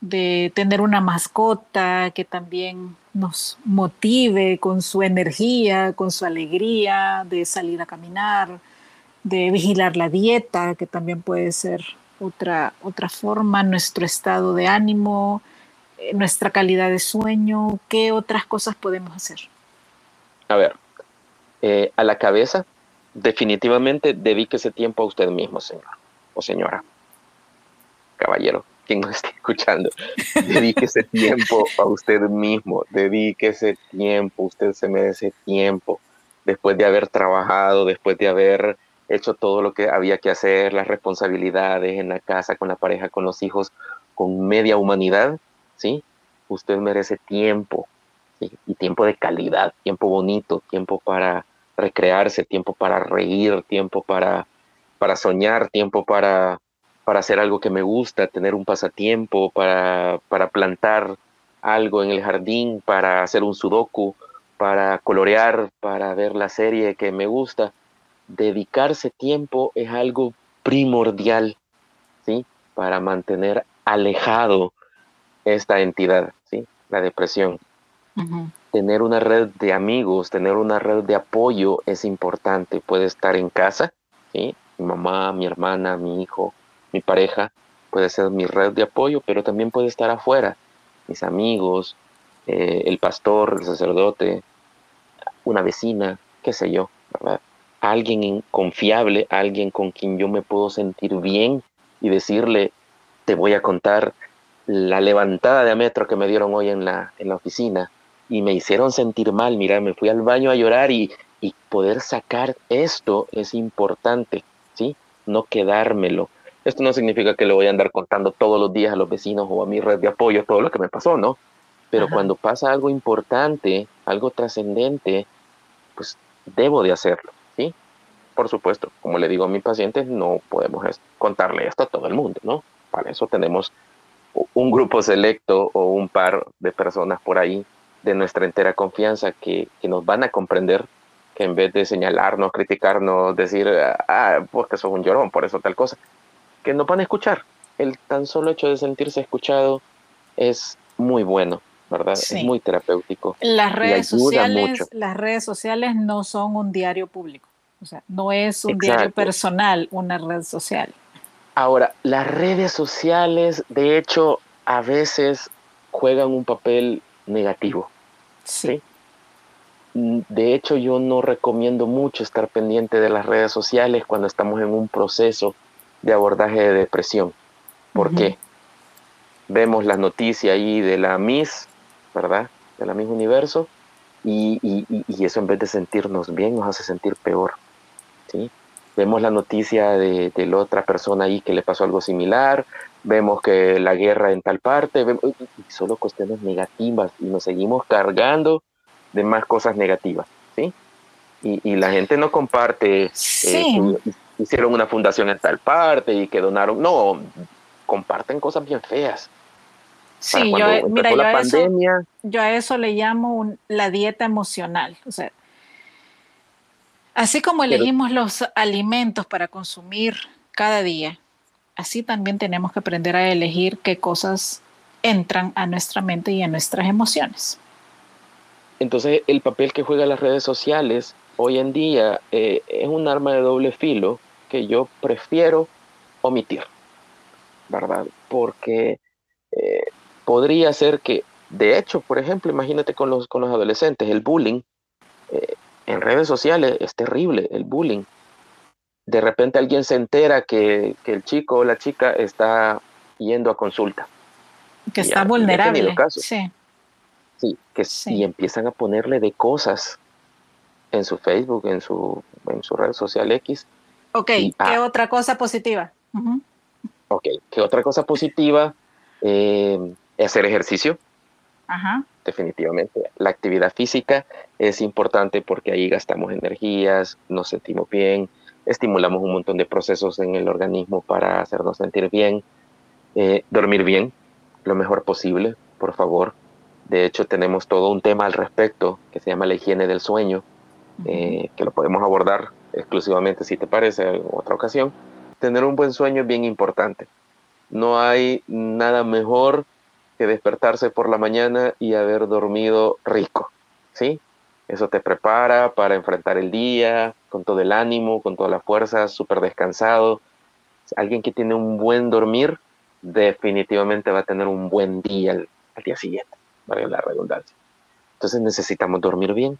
de tener una mascota que también nos motive con su energía, con su alegría, de salir a caminar, de vigilar la dieta, que también puede ser otra, otra forma, nuestro estado de ánimo, eh, nuestra calidad de sueño, ¿qué otras cosas podemos hacer? A ver, eh, a la cabeza, definitivamente dedique ese tiempo a usted mismo, señor o señora, caballero, quien nos esté escuchando. Dedique ese tiempo a usted mismo, dedique ese tiempo, usted se merece tiempo, después de haber trabajado, después de haber hecho todo lo que había que hacer, las responsabilidades en la casa, con la pareja, con los hijos, con media humanidad, ¿sí? Usted merece tiempo, y tiempo de calidad, tiempo bonito, tiempo para recrearse, tiempo para reír, tiempo para, para soñar, tiempo para, para hacer algo que me gusta, tener un pasatiempo, para, para plantar algo en el jardín, para hacer un sudoku, para colorear, para ver la serie que me gusta dedicarse tiempo es algo primordial, ¿sí? Para mantener alejado esta entidad, ¿sí? La depresión. Tener una red de amigos, tener una red de apoyo es importante. Puede estar en casa. Mi mamá, mi hermana, mi hijo, mi pareja, puede ser mi red de apoyo, pero también puede estar afuera, mis amigos, eh, el pastor, el sacerdote, una vecina, qué sé yo, ¿verdad? alguien confiable, alguien con quien yo me puedo sentir bien y decirle, te voy a contar la levantada de metro que me dieron hoy en la, en la oficina y me hicieron sentir mal, mira, me fui al baño a llorar y, y poder sacar esto es importante, ¿sí? No quedármelo. Esto no significa que le voy a andar contando todos los días a los vecinos o a mi red de apoyo todo lo que me pasó, ¿no? Pero cuando pasa algo importante, algo trascendente, pues debo de hacerlo por supuesto, como le digo a mis pacientes, no podemos contarle esto a todo el mundo, ¿no? Para eso tenemos un grupo selecto o un par de personas por ahí de nuestra entera confianza que, nos van a comprender, que en vez de señalarnos, criticarnos, decir, ah, pues que sos un llorón, por eso tal cosa, que nos van a escuchar. El tan solo hecho de sentirse escuchado es muy bueno, ¿verdad? Es muy terapéutico. Las redes, sociales, las redes sociales no son un diario público. O sea, no es un diario personal, una red social. Ahora, las redes sociales, de hecho, a veces juegan un papel negativo. Sí. Mm, de hecho, yo no recomiendo mucho estar pendiente de las redes sociales cuando estamos en un proceso de abordaje de depresión. ¿Por qué? Vemos la noticia ahí de la Miss, ¿verdad? De la Miss Universo, y, y, eso en vez de sentirnos bien nos hace sentir peor. Vemos la noticia de, la otra persona ahí que le pasó algo similar, vemos que la guerra en tal parte, solo cuestiones negativas y nos seguimos cargando de más cosas negativas, ¿sí? Y, la gente no comparte, eh, hicieron una fundación en tal parte y que donaron, no, comparten cosas bien feas. Sí, yo, mira, yo, a eso, yo a eso le llamo la dieta emocional, o sea, Así como elegimos los alimentos para consumir cada día, así también tenemos que aprender a elegir qué cosas entran a nuestra mente y a nuestras emociones. Entonces, el papel que juegan las redes sociales hoy en día eh, es un arma de doble filo que yo prefiero omitir, ¿verdad? Porque eh, podría ser que, de hecho, por ejemplo, imagínate con los, con los adolescentes, el bullying, eh, en redes sociales es terrible el bullying. De repente alguien se entera que, el chico o la chica está yendo a consulta. Que está vulnerable. Sí. Sí, que y empiezan a ponerle de cosas en su Facebook, en su, en su red social X. Ok, ¿qué ah. otra cosa positiva? Ok, ¿qué otra cosa positiva? Eh, hacer ejercicio. Ajá definitivamente. La actividad física es importante porque ahí gastamos energías, nos sentimos bien, estimulamos un montón de procesos en el organismo para hacernos sentir bien. Eh, dormir bien, lo mejor posible, por favor. De hecho, tenemos todo un tema al respecto que se llama la higiene del sueño, eh, que lo podemos abordar exclusivamente, si te parece, en otra ocasión. Tener un buen sueño es bien importante. No hay nada mejor que despertarse por la mañana y haber dormido rico, ¿sí? Eso te prepara para enfrentar el día con todo el ánimo, con toda la fuerza, súper descansado. Alguien que tiene un buen dormir definitivamente va a tener un buen día al, día siguiente, vale la redundancia. Entonces necesitamos dormir bien,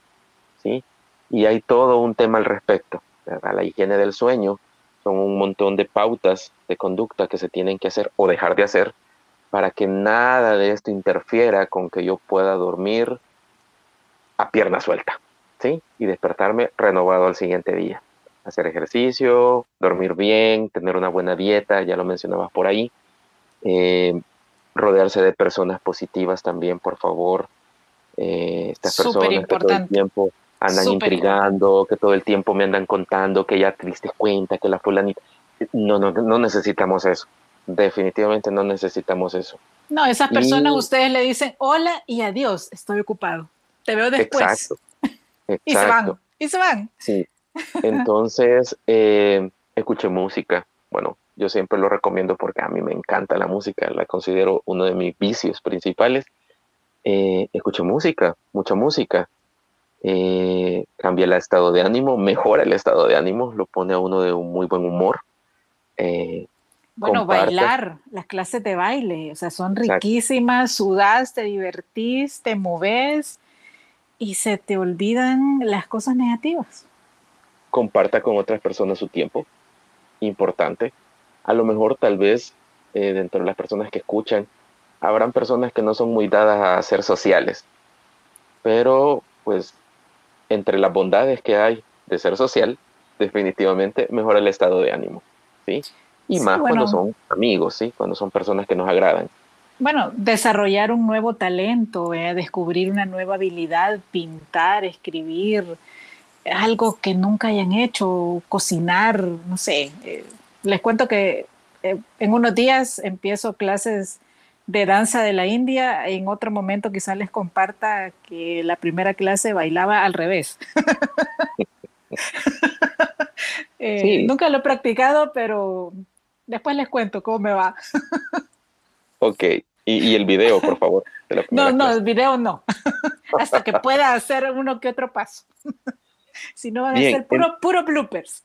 ¿sí? Y hay todo un tema al respecto. La higiene del sueño son un montón de pautas de conducta que se tienen que hacer o dejar de hacer para que nada de esto interfiera con que yo pueda dormir a pierna suelta, ¿sí? Y despertarme renovado al siguiente día. Hacer ejercicio, dormir bien, tener una buena dieta, ya lo mencionabas por ahí. Eh, rodearse de personas positivas también, por favor. Eh, estas personas que todo el tiempo andan intrigando, que todo el tiempo me andan contando que ya te diste cuenta, que la fulanita... No, no, no necesitamos eso. Definitivamente no necesitamos eso. No, esas personas ustedes le dicen hola y adiós, estoy ocupado. Te veo después. Exacto. y se van. Y se van. Sí. Entonces, eh, escuché música. Bueno, yo siempre lo recomiendo porque a mí me encanta la música, la considero uno de mis vicios principales. Eh, escuché música, mucha música. Eh, cambia el estado de ánimo, mejora el estado de ánimo, lo pone a uno de un muy buen humor. Eh, bueno, bailar, las clases de baile, o sea, son riquísimas, sudás, te divertís, te moves y se te olvidan las cosas negativas. Comparta con otras personas su tiempo, importante. A lo mejor tal vez eh, dentro de las personas que escuchan, habrán personas que no son muy dadas a ser sociales, pero pues entre las bondades que hay de ser social, definitivamente mejora el estado de ánimo, ¿sí? Y más cuando son amigos, ¿sí? Cuando son personas que nos agradan. Bueno, desarrollar un nuevo talento, eh, descubrir una nueva habilidad, pintar, escribir, algo que nunca hayan hecho, cocinar, no sé. Eh, les cuento que eh, en unos días empiezo clases de danza de la India. En otro momento quizás les comparta que la primera clase bailaba al revés. Nunca lo he practicado, pero Después les cuento cómo me va. ok, y, el video, por favor. no, no, el video no. Hasta que pueda hacer uno que otro paso. si no, van a ser puro, puro bloopers.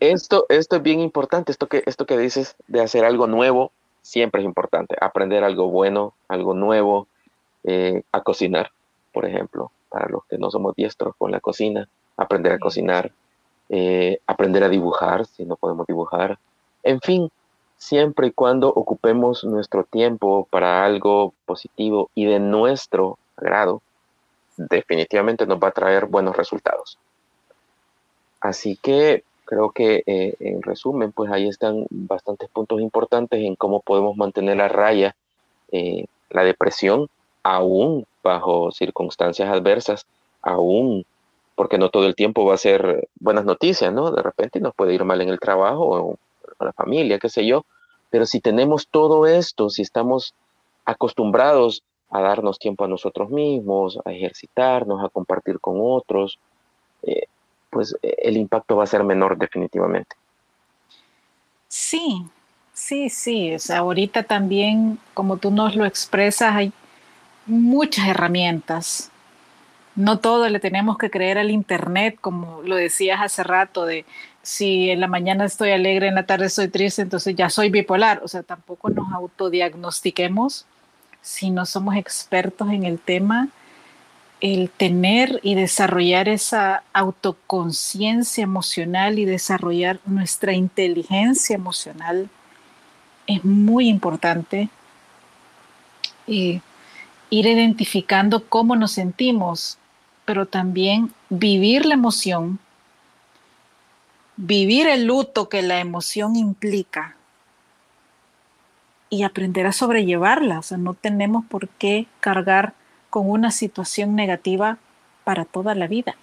esto, esto es bien importante, esto que, esto que dices de hacer algo nuevo, siempre es importante. Aprender algo bueno, algo nuevo, eh, a cocinar, por ejemplo, para los que no somos diestros con la cocina, aprender a cocinar, eh, aprender a dibujar, si no podemos dibujar, en fin, siempre y cuando ocupemos nuestro tiempo para algo positivo y de nuestro agrado, definitivamente nos va a traer buenos resultados. Así que creo que eh, en resumen, pues ahí están bastantes puntos importantes en cómo podemos mantener a raya eh, la depresión, aún bajo circunstancias adversas, aún porque no todo el tiempo va a ser buenas noticias, ¿no? De repente nos puede ir mal en el trabajo la familia, qué sé yo. Pero si tenemos todo esto, si estamos acostumbrados a darnos tiempo a nosotros mismos, a ejercitarnos, a compartir con otros, eh, pues eh, el impacto va a ser menor definitivamente. Sí, sí, sí. O sea, ahorita también, como tú nos lo expresas, hay muchas herramientas. No todo le tenemos que creer al Internet, como lo decías hace rato, de si en la mañana estoy alegre, en la tarde estoy triste, entonces ya soy bipolar. O sea, tampoco nos autodiagnostiquemos si no somos expertos en el tema. El tener y desarrollar esa autoconciencia emocional y desarrollar nuestra inteligencia emocional es muy importante. Ir identificando cómo nos sentimos, pero también vivir la emoción vivir el luto que la emoción implica y aprender a sobrellevarla. O sea, no tenemos por qué cargar con una situación negativa para toda la vida.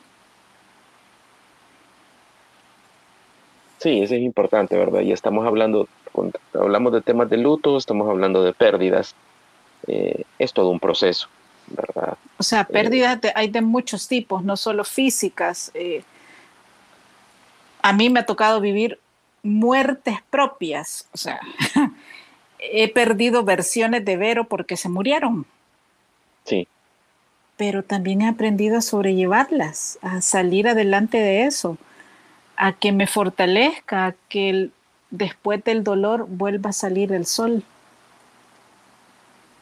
Sí, eso es importante, ¿verdad? Y estamos hablando, hablamos de temas de luto, estamos hablando de pérdidas. Eh, es todo un proceso, ¿verdad? O sea, pérdidas hay de muchos tipos, no solo físicas. Eh, a mí me ha tocado vivir muertes propias, o sea, he perdido versiones de Vero porque se murieron. Sí. Pero también he aprendido a sobrellevarlas, a salir adelante de eso, a que me fortalezca, a que después del dolor vuelva a salir el sol.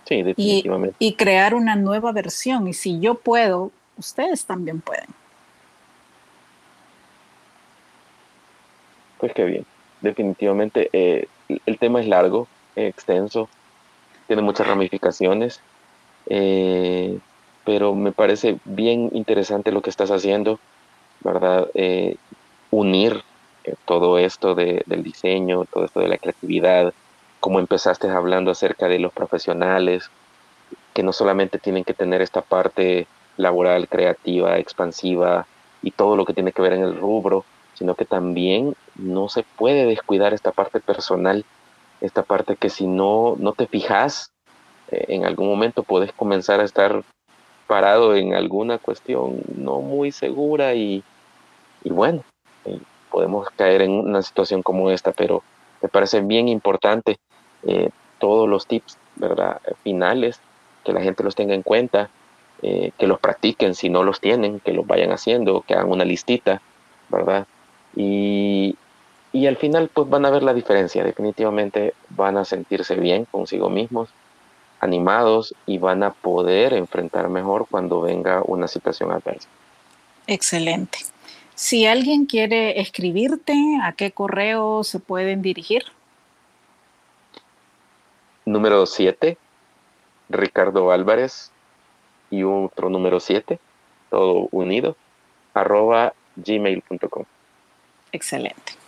Sí, definitivamente. Y, y crear una nueva versión. Y si yo puedo, ustedes también pueden. Pues qué bien. Definitivamente eh, el tema es largo, extenso, tiene muchas ramificaciones, eh, pero me parece bien interesante lo que estás haciendo, ¿verdad? Eh, unir todo esto del diseño, todo esto de la creatividad, como empezaste hablando acerca de los profesionales, que no solamente tienen que tener esta parte laboral, creativa, expansiva y todo lo que tiene que ver en el rubro, sino que también no se puede descuidar esta parte personal, esta parte que si no, no te fijas, eh, en algún momento puedes comenzar a estar parado en alguna cuestión no muy segura y, bueno, eh, podemos caer en una situación como esta, pero me parece bien importante eh, todos los tips, ¿verdad? Finales, que la gente los tenga en cuenta, que los practiquen si no los tienen, que los vayan haciendo, que hagan una listita, ¿verdad? Y, y al final pues van a ver la diferencia, definitivamente van a sentirse bien consigo mismos, animados y van a poder enfrentar mejor cuando venga una situación adversa. Excelente. Si alguien quiere escribirte, ¿a qué correo se pueden dirigir? Número 7, Ricardo Álvarez y otro número 7, todo unido, arroba gmail.com. Excelente.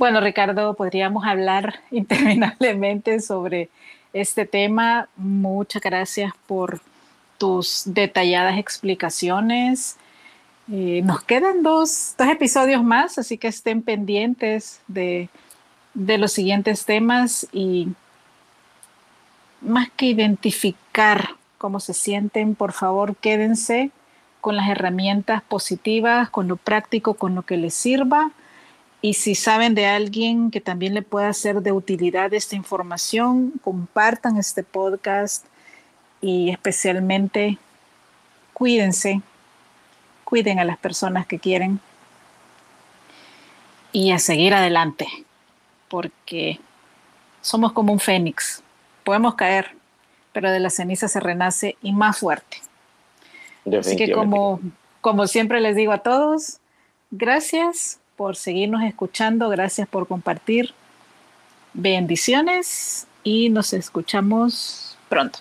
Bueno, Ricardo, podríamos hablar interminablemente sobre este tema. Muchas gracias por tus detalladas explicaciones. Eh, nos quedan dos, episodios más, así que estén pendientes de, de los siguientes temas y más que identificar cómo se sienten, por favor quédense con las herramientas positivas, con lo práctico, con lo que les sirva y si saben de alguien que también le pueda ser de utilidad esta información, compartan este podcast y especialmente cuídense, cuiden a las personas que quieren y a seguir adelante, porque somos como un fénix, podemos caer, pero de la ceniza se renace y más fuerte. Así que como, como siempre les digo a todos, gracias por seguirnos escuchando, gracias por compartir. Bendiciones y nos escuchamos pronto.